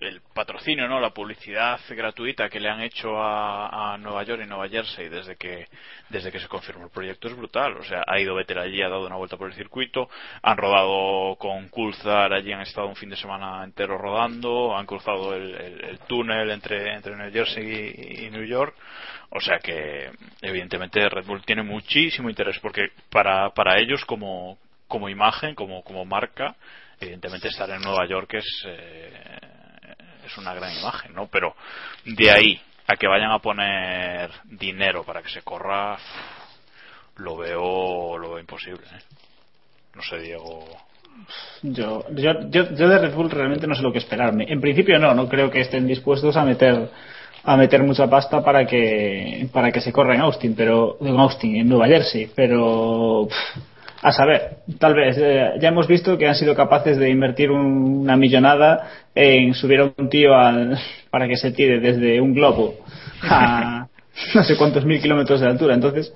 el, patrocinio, no, la publicidad gratuita que le han hecho a, a, Nueva York y Nueva Jersey desde que desde que se confirmó el proyecto es brutal, o sea, ha ido Vettel allí, ha dado una vuelta por el circuito, han rodado con Coulthard allí, han estado un fin de semana entero rodando, han cruzado el túnel entre entre New Jersey y, y New York, o sea que evidentemente Red Bull tiene muchísimo interés porque para para ellos como como imagen, como como marca, evidentemente estar en Nueva York es eh, es una gran imagen, ¿no? Pero de ahí a que vayan a poner dinero para que se corra, lo veo, lo imposible. ¿eh? No sé, Diego. Yo, yo, yo, yo de Red Bull realmente no sé lo que esperarme. En principio no, no creo que estén dispuestos a meter a meter mucha pasta para que para que se corra en Austin, pero en Austin, en Nueva Jersey, pero a saber, tal vez. Eh, ya hemos visto que han sido capaces de invertir un, una millonada en subir a un tío al, *laughs* para que se tire desde un globo a *laughs* no sé cuántos mil kilómetros de altura. Entonces,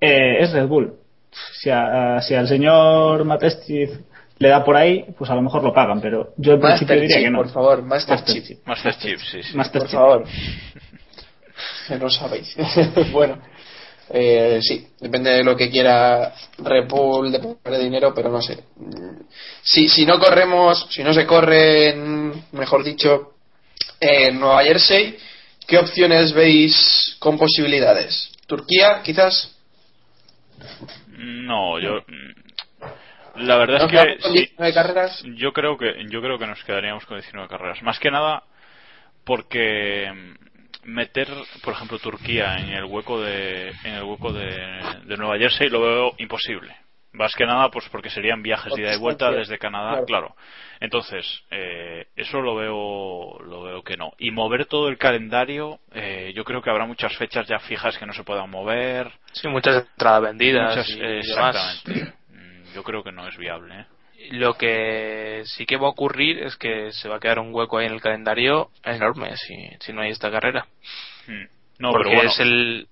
eh, es Red Bull. Si, a, si al señor Matestiz le da por ahí, pues a lo mejor lo pagan, pero yo en Master principio diría que no. por favor, Master, Master Chief. Chief. Master Chief, sí, sí. Master Por favor. *laughs* Que no sabéis. bueno, eh, sí, depende de lo que quiera Red Bull, de poner dinero, pero no sé. Si, si no corremos, si no se corre, en, mejor dicho, en Nueva Jersey, ¿qué opciones veis con posibilidades? ¿Turquía, quizás? No, yo. La verdad ¿Nos es que. con sí, 19 carreras? yo creo que yo creo que nos quedaríamos con 19 carreras. Más que nada porque meter, por ejemplo, Turquía en el hueco de en el hueco de, de Nueva Jersey lo veo imposible. Más que nada, pues porque serían viajes de ida y vuelta desde Canadá, Claro. claro. Entonces, eh, eso lo veo, lo veo que no. Y mover todo el calendario, eh, yo creo que habrá muchas fechas ya fijas que no se puedan mover. Sí, muchas entradas vendidas Muchas- y eh, demás. exactamente. Mm, Yo creo que no es viable. ¿eh? Lo que sí que va a ocurrir es que se va a quedar un hueco ahí en el calendario enorme si, si no hay esta carrera. Mm. No, Porque pero bueno. es el,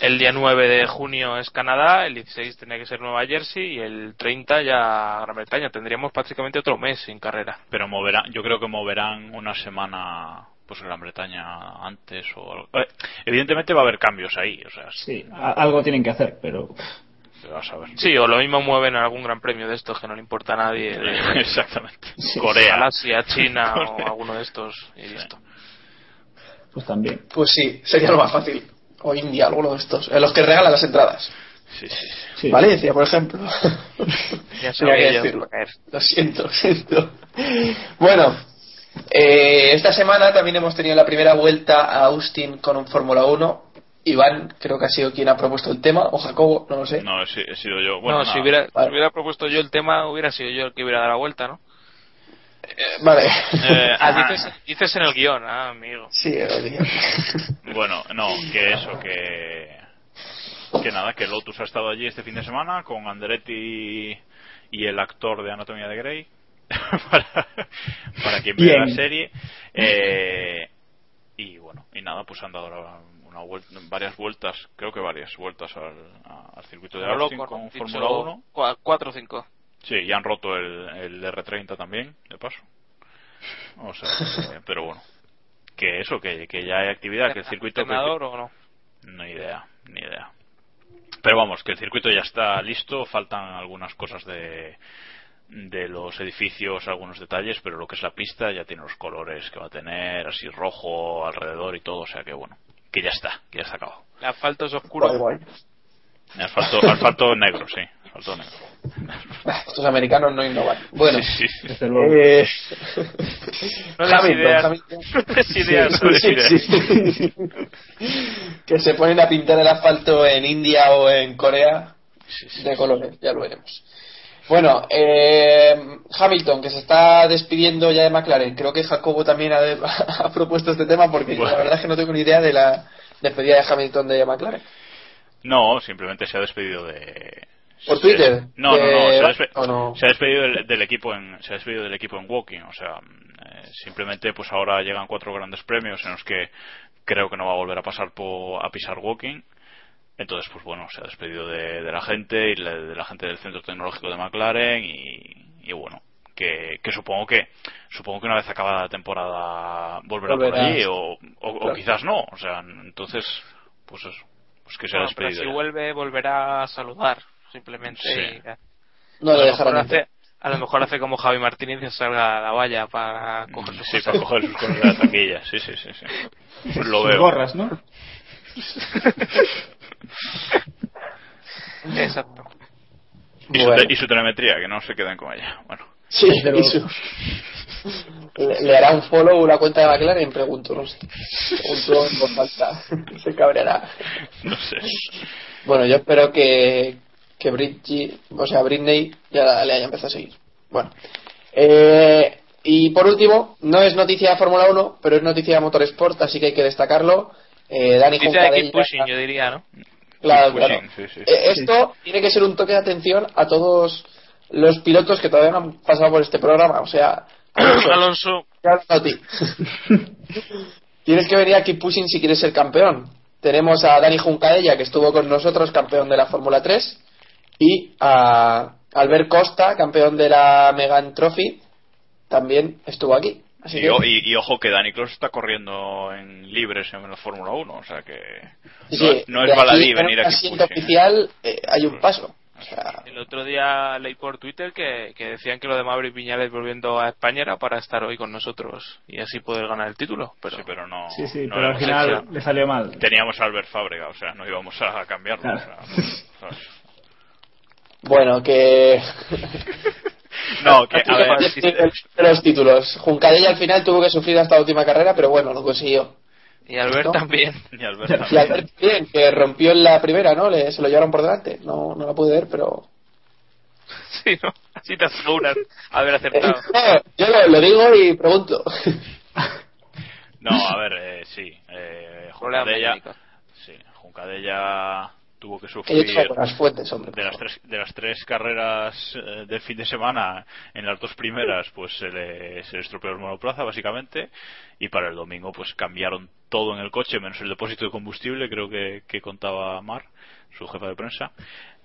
el día 9 de junio es Canadá, el 16 tendría que ser Nueva Jersey y el 30 ya Gran Bretaña. Tendríamos prácticamente otro mes sin carrera. pero moverán yo creo que moverán una semana pues Gran Bretaña antes o algo. Eh, evidentemente va a haber cambios ahí o sea Sí, algo tienen que hacer, pero a Sí, o lo mismo mueven algún gran premio de estos que no le importa a nadie. de *laughs* exactamente Sí. Corea Malasia, *laughs* China o alguno de estos y listo. pues también. Pues sí, sería lo más fácil. O India, alguno de estos. En los que regalan las entradas. sí, sí, sí. Valencia, por ejemplo. *laughs* Ya sabía que decirlo. Lo siento, lo siento. Bueno, eh, esta semana también hemos tenido la primera vuelta a Austin con un Fórmula 1. Iván, creo que ha sido quien ha propuesto el tema, o Jacobo, no lo sé. no he, si- he sido yo bueno no, si hubiera, si Vale. hubiera propuesto yo el tema, hubiera sido yo el que hubiera dado la vuelta, ¿no? Eh, vale. Eh, Ah, dices, dices en el guion, ah, amigo. sí, lo digo. *laughs* bueno no que eso que que nada que Lotus ha estado allí este fin de semana con Andretti y el actor de Anatomía de Grey *laughs* para, para quien vea la serie eh, y bueno y nada pues han dado la- una vuelta, varias vueltas creo que varias vueltas al, circuito de Austin con. Fórmula Dicho 1 cua- Cuatro o cinco. sí y han roto el, el R30 también de paso o sea que- *laughs* pero bueno que eso que, que ya hay actividad que el circuito que- ¿Entrenador o no? no idea, ni idea. Pero vamos, que el circuito ya está listo, faltan algunas cosas de, de los edificios, algunos detalles, pero lo que es la pista ya tiene los colores que va a tener, así rojo alrededor y todo, o sea que bueno, que ya está, que ya está acabado. El asfalto es oscuro. Guay, guay. Asfalto, asfalto negro, sí, asfalto negro. Estos americanos no innovan. Bueno, Sí, sí. Desde luego. eh, No ideas. No ideas. Sí, que se ponen a pintar el asfalto en India o en Corea Sí, sí. de colores, ya lo veremos. Bueno, eh, Hamilton, que se está despidiendo ya de McLaren. Creo que Jacobo también ha, de- *laughs* ha propuesto este tema porque Bueno. la verdad es que no tengo ni idea de la despedida de Hamilton de McLaren. No, simplemente se ha despedido de por Twitter. No, no, no, que- se ha, despe- o no. se ha despedido del, del equipo en se ha despedido del equipo en walking, o sea, eh, simplemente pues ahora llegan cuatro grandes premios en los que creo que no va a volver a pasar por, a pisar walking. Entonces, pues bueno, se ha despedido de, de la gente y le- de la gente del centro tecnológico de McLaren y, y bueno, que, que supongo que supongo que una vez acabada la temporada volverá por allí o, o- o Claro. quizás no, o sea, entonces, pues eso, pues que se ha Bueno, pero despedido. si ya. vuelve, volverá a saludar, simplemente. Sí. y ya. No a, le lo mejor hace, a lo mejor hace como Javi Martínez y salga a la valla para coger sus Sí, cosas. para coger sus cosas de la taquilla, sí, sí, sí. sí. Pues *laughs* lo Sus veo. gorras, ¿no? *laughs* Exacto. Y, su Bueno. y su telemetría, que no se queden con ella. Bueno, Sí, Pero- y su- *laughs* le, le hará un follow la cuenta de McLaren, pregunto, no sé. Pregunto en voz alta. Se cabreará. no sé. Bueno, yo espero que, que Britney, o sea, Britney ya le haya empezado a seguir. Bueno. Eh, y por último, no es noticia de Fórmula 1, pero es noticia de Motorsport, así que hay que destacarlo. Eh, Dani Noticia de Pushing, yo diría, ¿no? Claro, Keep claro. pushing, sí, sí. Eh, esto tiene que ser un toque de atención a todos los pilotos que todavía no han pasado por este programa. O sea, Alonso. Tienes que venir a Keep Pushing si quieres ser campeón. Tenemos a Dani Juncadella, que estuvo con nosotros, campeón de la Fórmula 3, y a Albert Costa, campeón de la Megan Trophy, también estuvo aquí. Así Y, que, o- y- y ojo que Dani Cross está corriendo en libres en la Fórmula 1, o sea que sí, no, sí, no de es aquí baladí en venir aquí. asiento oficial eh, hay un paso. O sea, el otro día leí por Twitter que, que decían que lo de Maverick Viñales volviendo a España era para estar hoy con nosotros y así poder ganar el título. Pero, Sí, pero no. Sí, sí, no pero al final hecho- le salió mal. Teníamos a Albert Fábrega, o sea, no íbamos a cambiarlo. Claro. o sea, ¿sabes? bueno, que. *laughs* No, que, a ver, los títulos. Juncadella al final tuvo que sufrir hasta la última carrera, pero bueno, lo consiguió. y Albert ¿No? también. *laughs* y Albert Y también. Albert bien, que rompió en la primera, ¿no? Le, se lo llevaron por delante. No, no la pude ver, pero. Sí, ¿no? Así te aseguras haber Eh, acertado. no, yo lo, lo digo y pregunto. *laughs* No, a ver, eh, sí. Eh, Juncadella, sí, Juncadella tuvo que sufrir dicho con las fuentes, hombre. de las tres de las tres carreras eh, del fin de semana en las dos primeras pues se le, se le estropeó el monoplaza básicamente y para el domingo pues cambiaron todo en el coche menos el depósito de combustible creo que, que contaba Mar su jefa de prensa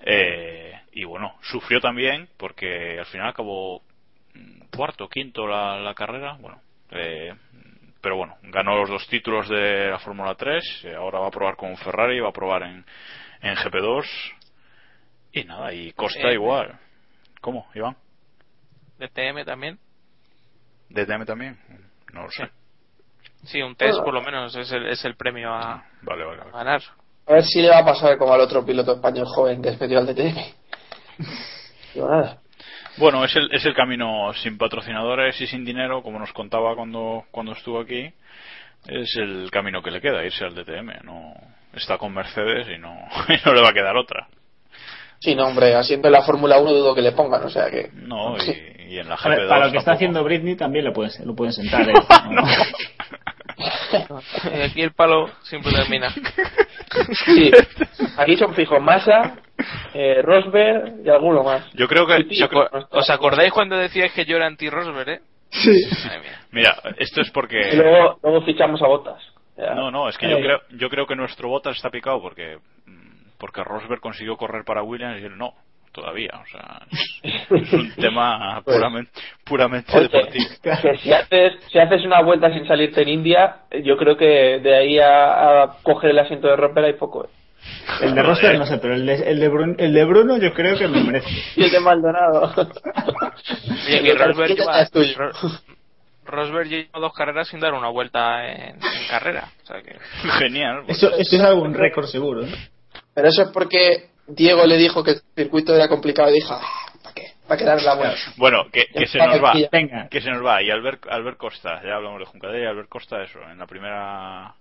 Eh, y bueno sufrió también porque al final acabó mm, cuarto quinto la, la carrera bueno eh, pero bueno ganó los dos títulos de la Fórmula 3 eh, ahora va a probar con Ferrari va a probar en en GP2 y nada, y Costa Eh, igual. ¿Cómo, Iván? DTM también. ¿DTM también? No lo sé. Sí, un test por lo menos es el, es el premio a, Vale, vale, a ganar. A ver si le va a pasar como al otro piloto español joven que es metido al DTM. Digo nada. Bueno, es el, es el camino sin patrocinadores y sin dinero, como nos contaba cuando, cuando estuvo aquí. Es el camino que le queda, irse al DTM. No, está con Mercedes y no, *laughs* y no le va a quedar otra. Sí, no, hombre, en la Fórmula 1 dudo que le pongan, o sea que. No, y, y en la A ver, GP2 para lo que está tampoco. haciendo Britney también lo pueden, lo pueden sentar. ¿eh? *laughs* Y *laughs* aquí el palo siempre termina. Sí, aquí son fijos Massa, eh, Rosberg y alguno más. Yo creo que, Sí, yo creo- ¿Os acordáis cuando decíais que yo era anti-Rosberg, eh? sí. Madre mía. mira, esto es Y porque luego, luego fichamos a Botas. No, no, es que yo creo, yo creo que nuestro Bottas está picado porque mm, porque Rosberg consiguió correr para Williams y él no, todavía. O sea, es, un *laughs* tema puramente, puramente Oye, deportivo. que si haces, si haces una vuelta sin salirte en India, yo creo que de ahí a, a coger el asiento de Rosberg hay poco. ¿eh? El de Rosberg no sé, pero el de, el, de Bruno, el de Bruno yo creo que me merece. *laughs* Y el de Maldonado. *laughs* Oye, que Rosberg lleva, Rosberg lleva dos carreras sin dar una vuelta en, en carrera. O sea que *laughs* Genial. pues. Eso, eso es algún récord seguro. ¿eh? Pero eso es porque Diego le dijo que el circuito era complicado y dijo, "Ah, ¿para qué? ¿Para quedar la vuelta? Bueno, que, que se nos va. Venga. Que se nos va. Y Albert, Albert Costa, ya hablamos de Juncadella y Albert Costa, eso. En la primera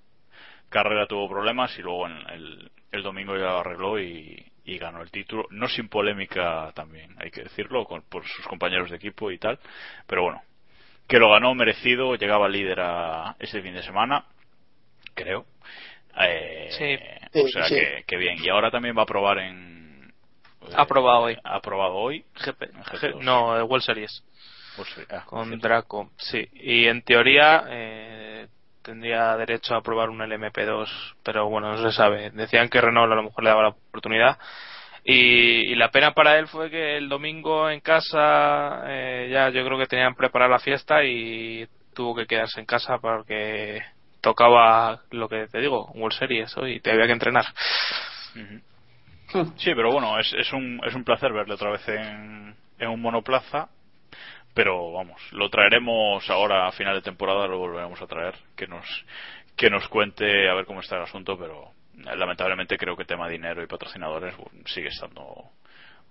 carrera tuvo problemas y luego en el, el domingo ya lo arregló y, y ganó el título. No sin polémica también, hay que decirlo, con- por sus compañeros de equipo y tal. Pero bueno, que lo ganó merecido, llegaba líder a este fin de semana, creo. Eh, Sí. o sea sí. Que, que bien. Y ahora también va a probar en. Ha probado hoy. Ha probado hoy. GP, GP2. no, eh, World Series. Ah, Con GP2. Draco, sí. Y en teoría eh, tendría derecho a probar un LMP2, pero bueno, no se sabe. Decían que Renault a lo mejor le daba la oportunidad. Y, y la pena para él fue que el domingo en casa eh, ya yo creo que tenían preparada la fiesta y tuvo que quedarse en casa porque tocaba lo que te digo, World Series hoy y te había que entrenar. Ujú. Sí, pero bueno, es, es, un, es un placer verle otra vez en, en un monoplaza. Pero vamos, lo traeremos ahora a final de temporada, lo volveremos a traer, que nos, que nos cuente a ver cómo está el asunto, pero lamentablemente creo que tema dinero y patrocinadores bueno, sigue estando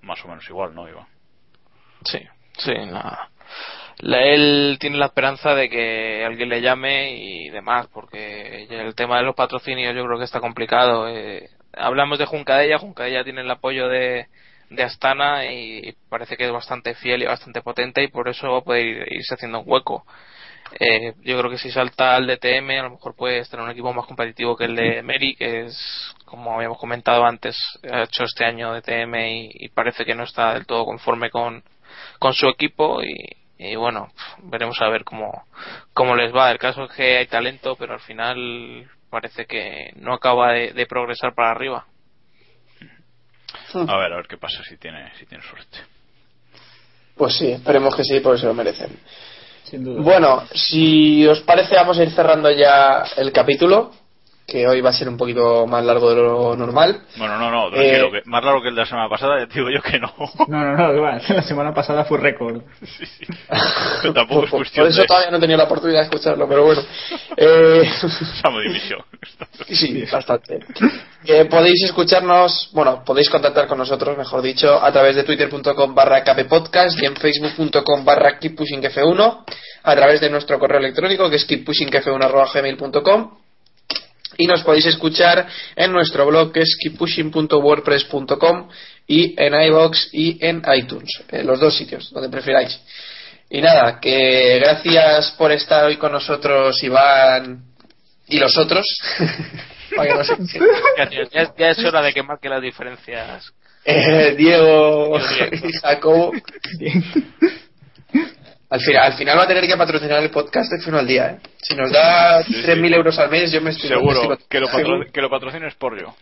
más o menos igual, ¿no, Iván? Sí, sí. La- él tiene la esperanza de que alguien le llame y demás, porque el tema de los patrocinios yo creo que está complicado. Eh, hablamos de Juncadella, Juncadella tiene el apoyo de, Astana y parece que es bastante fiel y bastante potente y por eso puede ir- irse haciendo un hueco. Eh, yo creo que si salta al DTM a lo mejor puede estar en un equipo más competitivo que el de Meri, que es, como habíamos comentado antes, ha hecho este año DTM y, y parece que no está del todo conforme con, con su equipo y, y bueno, veremos a ver cómo, cómo les va. El caso es que hay talento, pero al final parece que no acaba de, de progresar para arriba. A ver, a ver qué pasa si tiene, si tiene suerte. Pues sí, esperemos que sí, porque se lo merecen. Bueno, si os parece, vamos a ir cerrando ya el capítulo, que hoy va a ser un poquito más largo de lo normal. Bueno, no, no, Eh, tranquilo, que más largo que el de la semana pasada, ya te digo yo que no. *laughs* No, no, no, va, *laughs* la semana pasada fue récord. *laughs* Sí, sí. Pero tampoco es por, cuestión por eso de todavía no he tenido la oportunidad de escucharlo, pero bueno. Eh, Samo división. sí, bastante. Que podéis escucharnos, bueno, podéis contactar con nosotros, mejor dicho, a través de twitter.com barra kppodcast y en facebook.com barra keeppushingf1, a través de nuestro correo electrónico que es keeppushingf1 y nos podéis escuchar en nuestro blog que es keeppushing.wordpress.com y en iVoox y en iTunes, en los dos sitios, donde prefiráis. Y nada, que gracias por estar hoy con nosotros, Iván y los otros. *laughs* Para que no se- Ya, es hora de que marque las diferencias. Eh, Diego Diego. y Jacobo. Al final, al final va a tener que patrocinar el podcast de Fino al Día. ¿eh? Si nos da Sí, sí. 3.000 euros al mes, yo me estoy Seguro me estoy- que lo, patro- que lo patrocines por yo.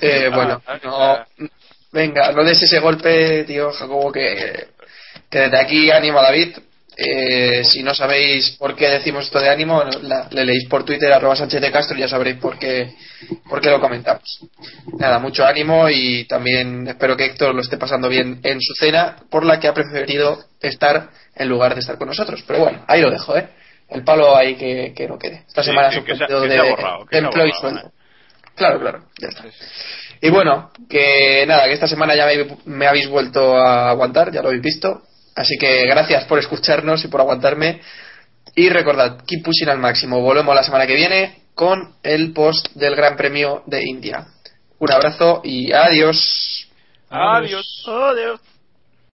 Eh, bueno, Ah, no, ah. venga, no des ese golpe, tío Jacobo, que, que desde aquí animo a David. Eh, si no sabéis por qué decimos esto de ánimo, la- le leéis por Twitter arroba Sánchez de Castro y ya sabréis por qué, por qué lo comentamos. Nada, mucho ánimo y también espero que Héctor lo esté pasando bien en su cena, por la que ha preferido estar en lugar de estar con nosotros. Pero bueno, ahí lo dejo, ¿eh? El palo ahí que, que no quede. Esta Sí, semana sí, que se de, borrado, de empleo y sueldo. Claro, claro, ya está. Y bueno, que nada, que esta semana ya me, me habéis vuelto a aguantar, ya lo habéis visto. Así que gracias por escucharnos y por aguantarme. Y recordad, keep pushing al máximo. Volvemos la semana que viene con el post del Gran Premio de India. Un abrazo y adiós. Adiós. Adiós.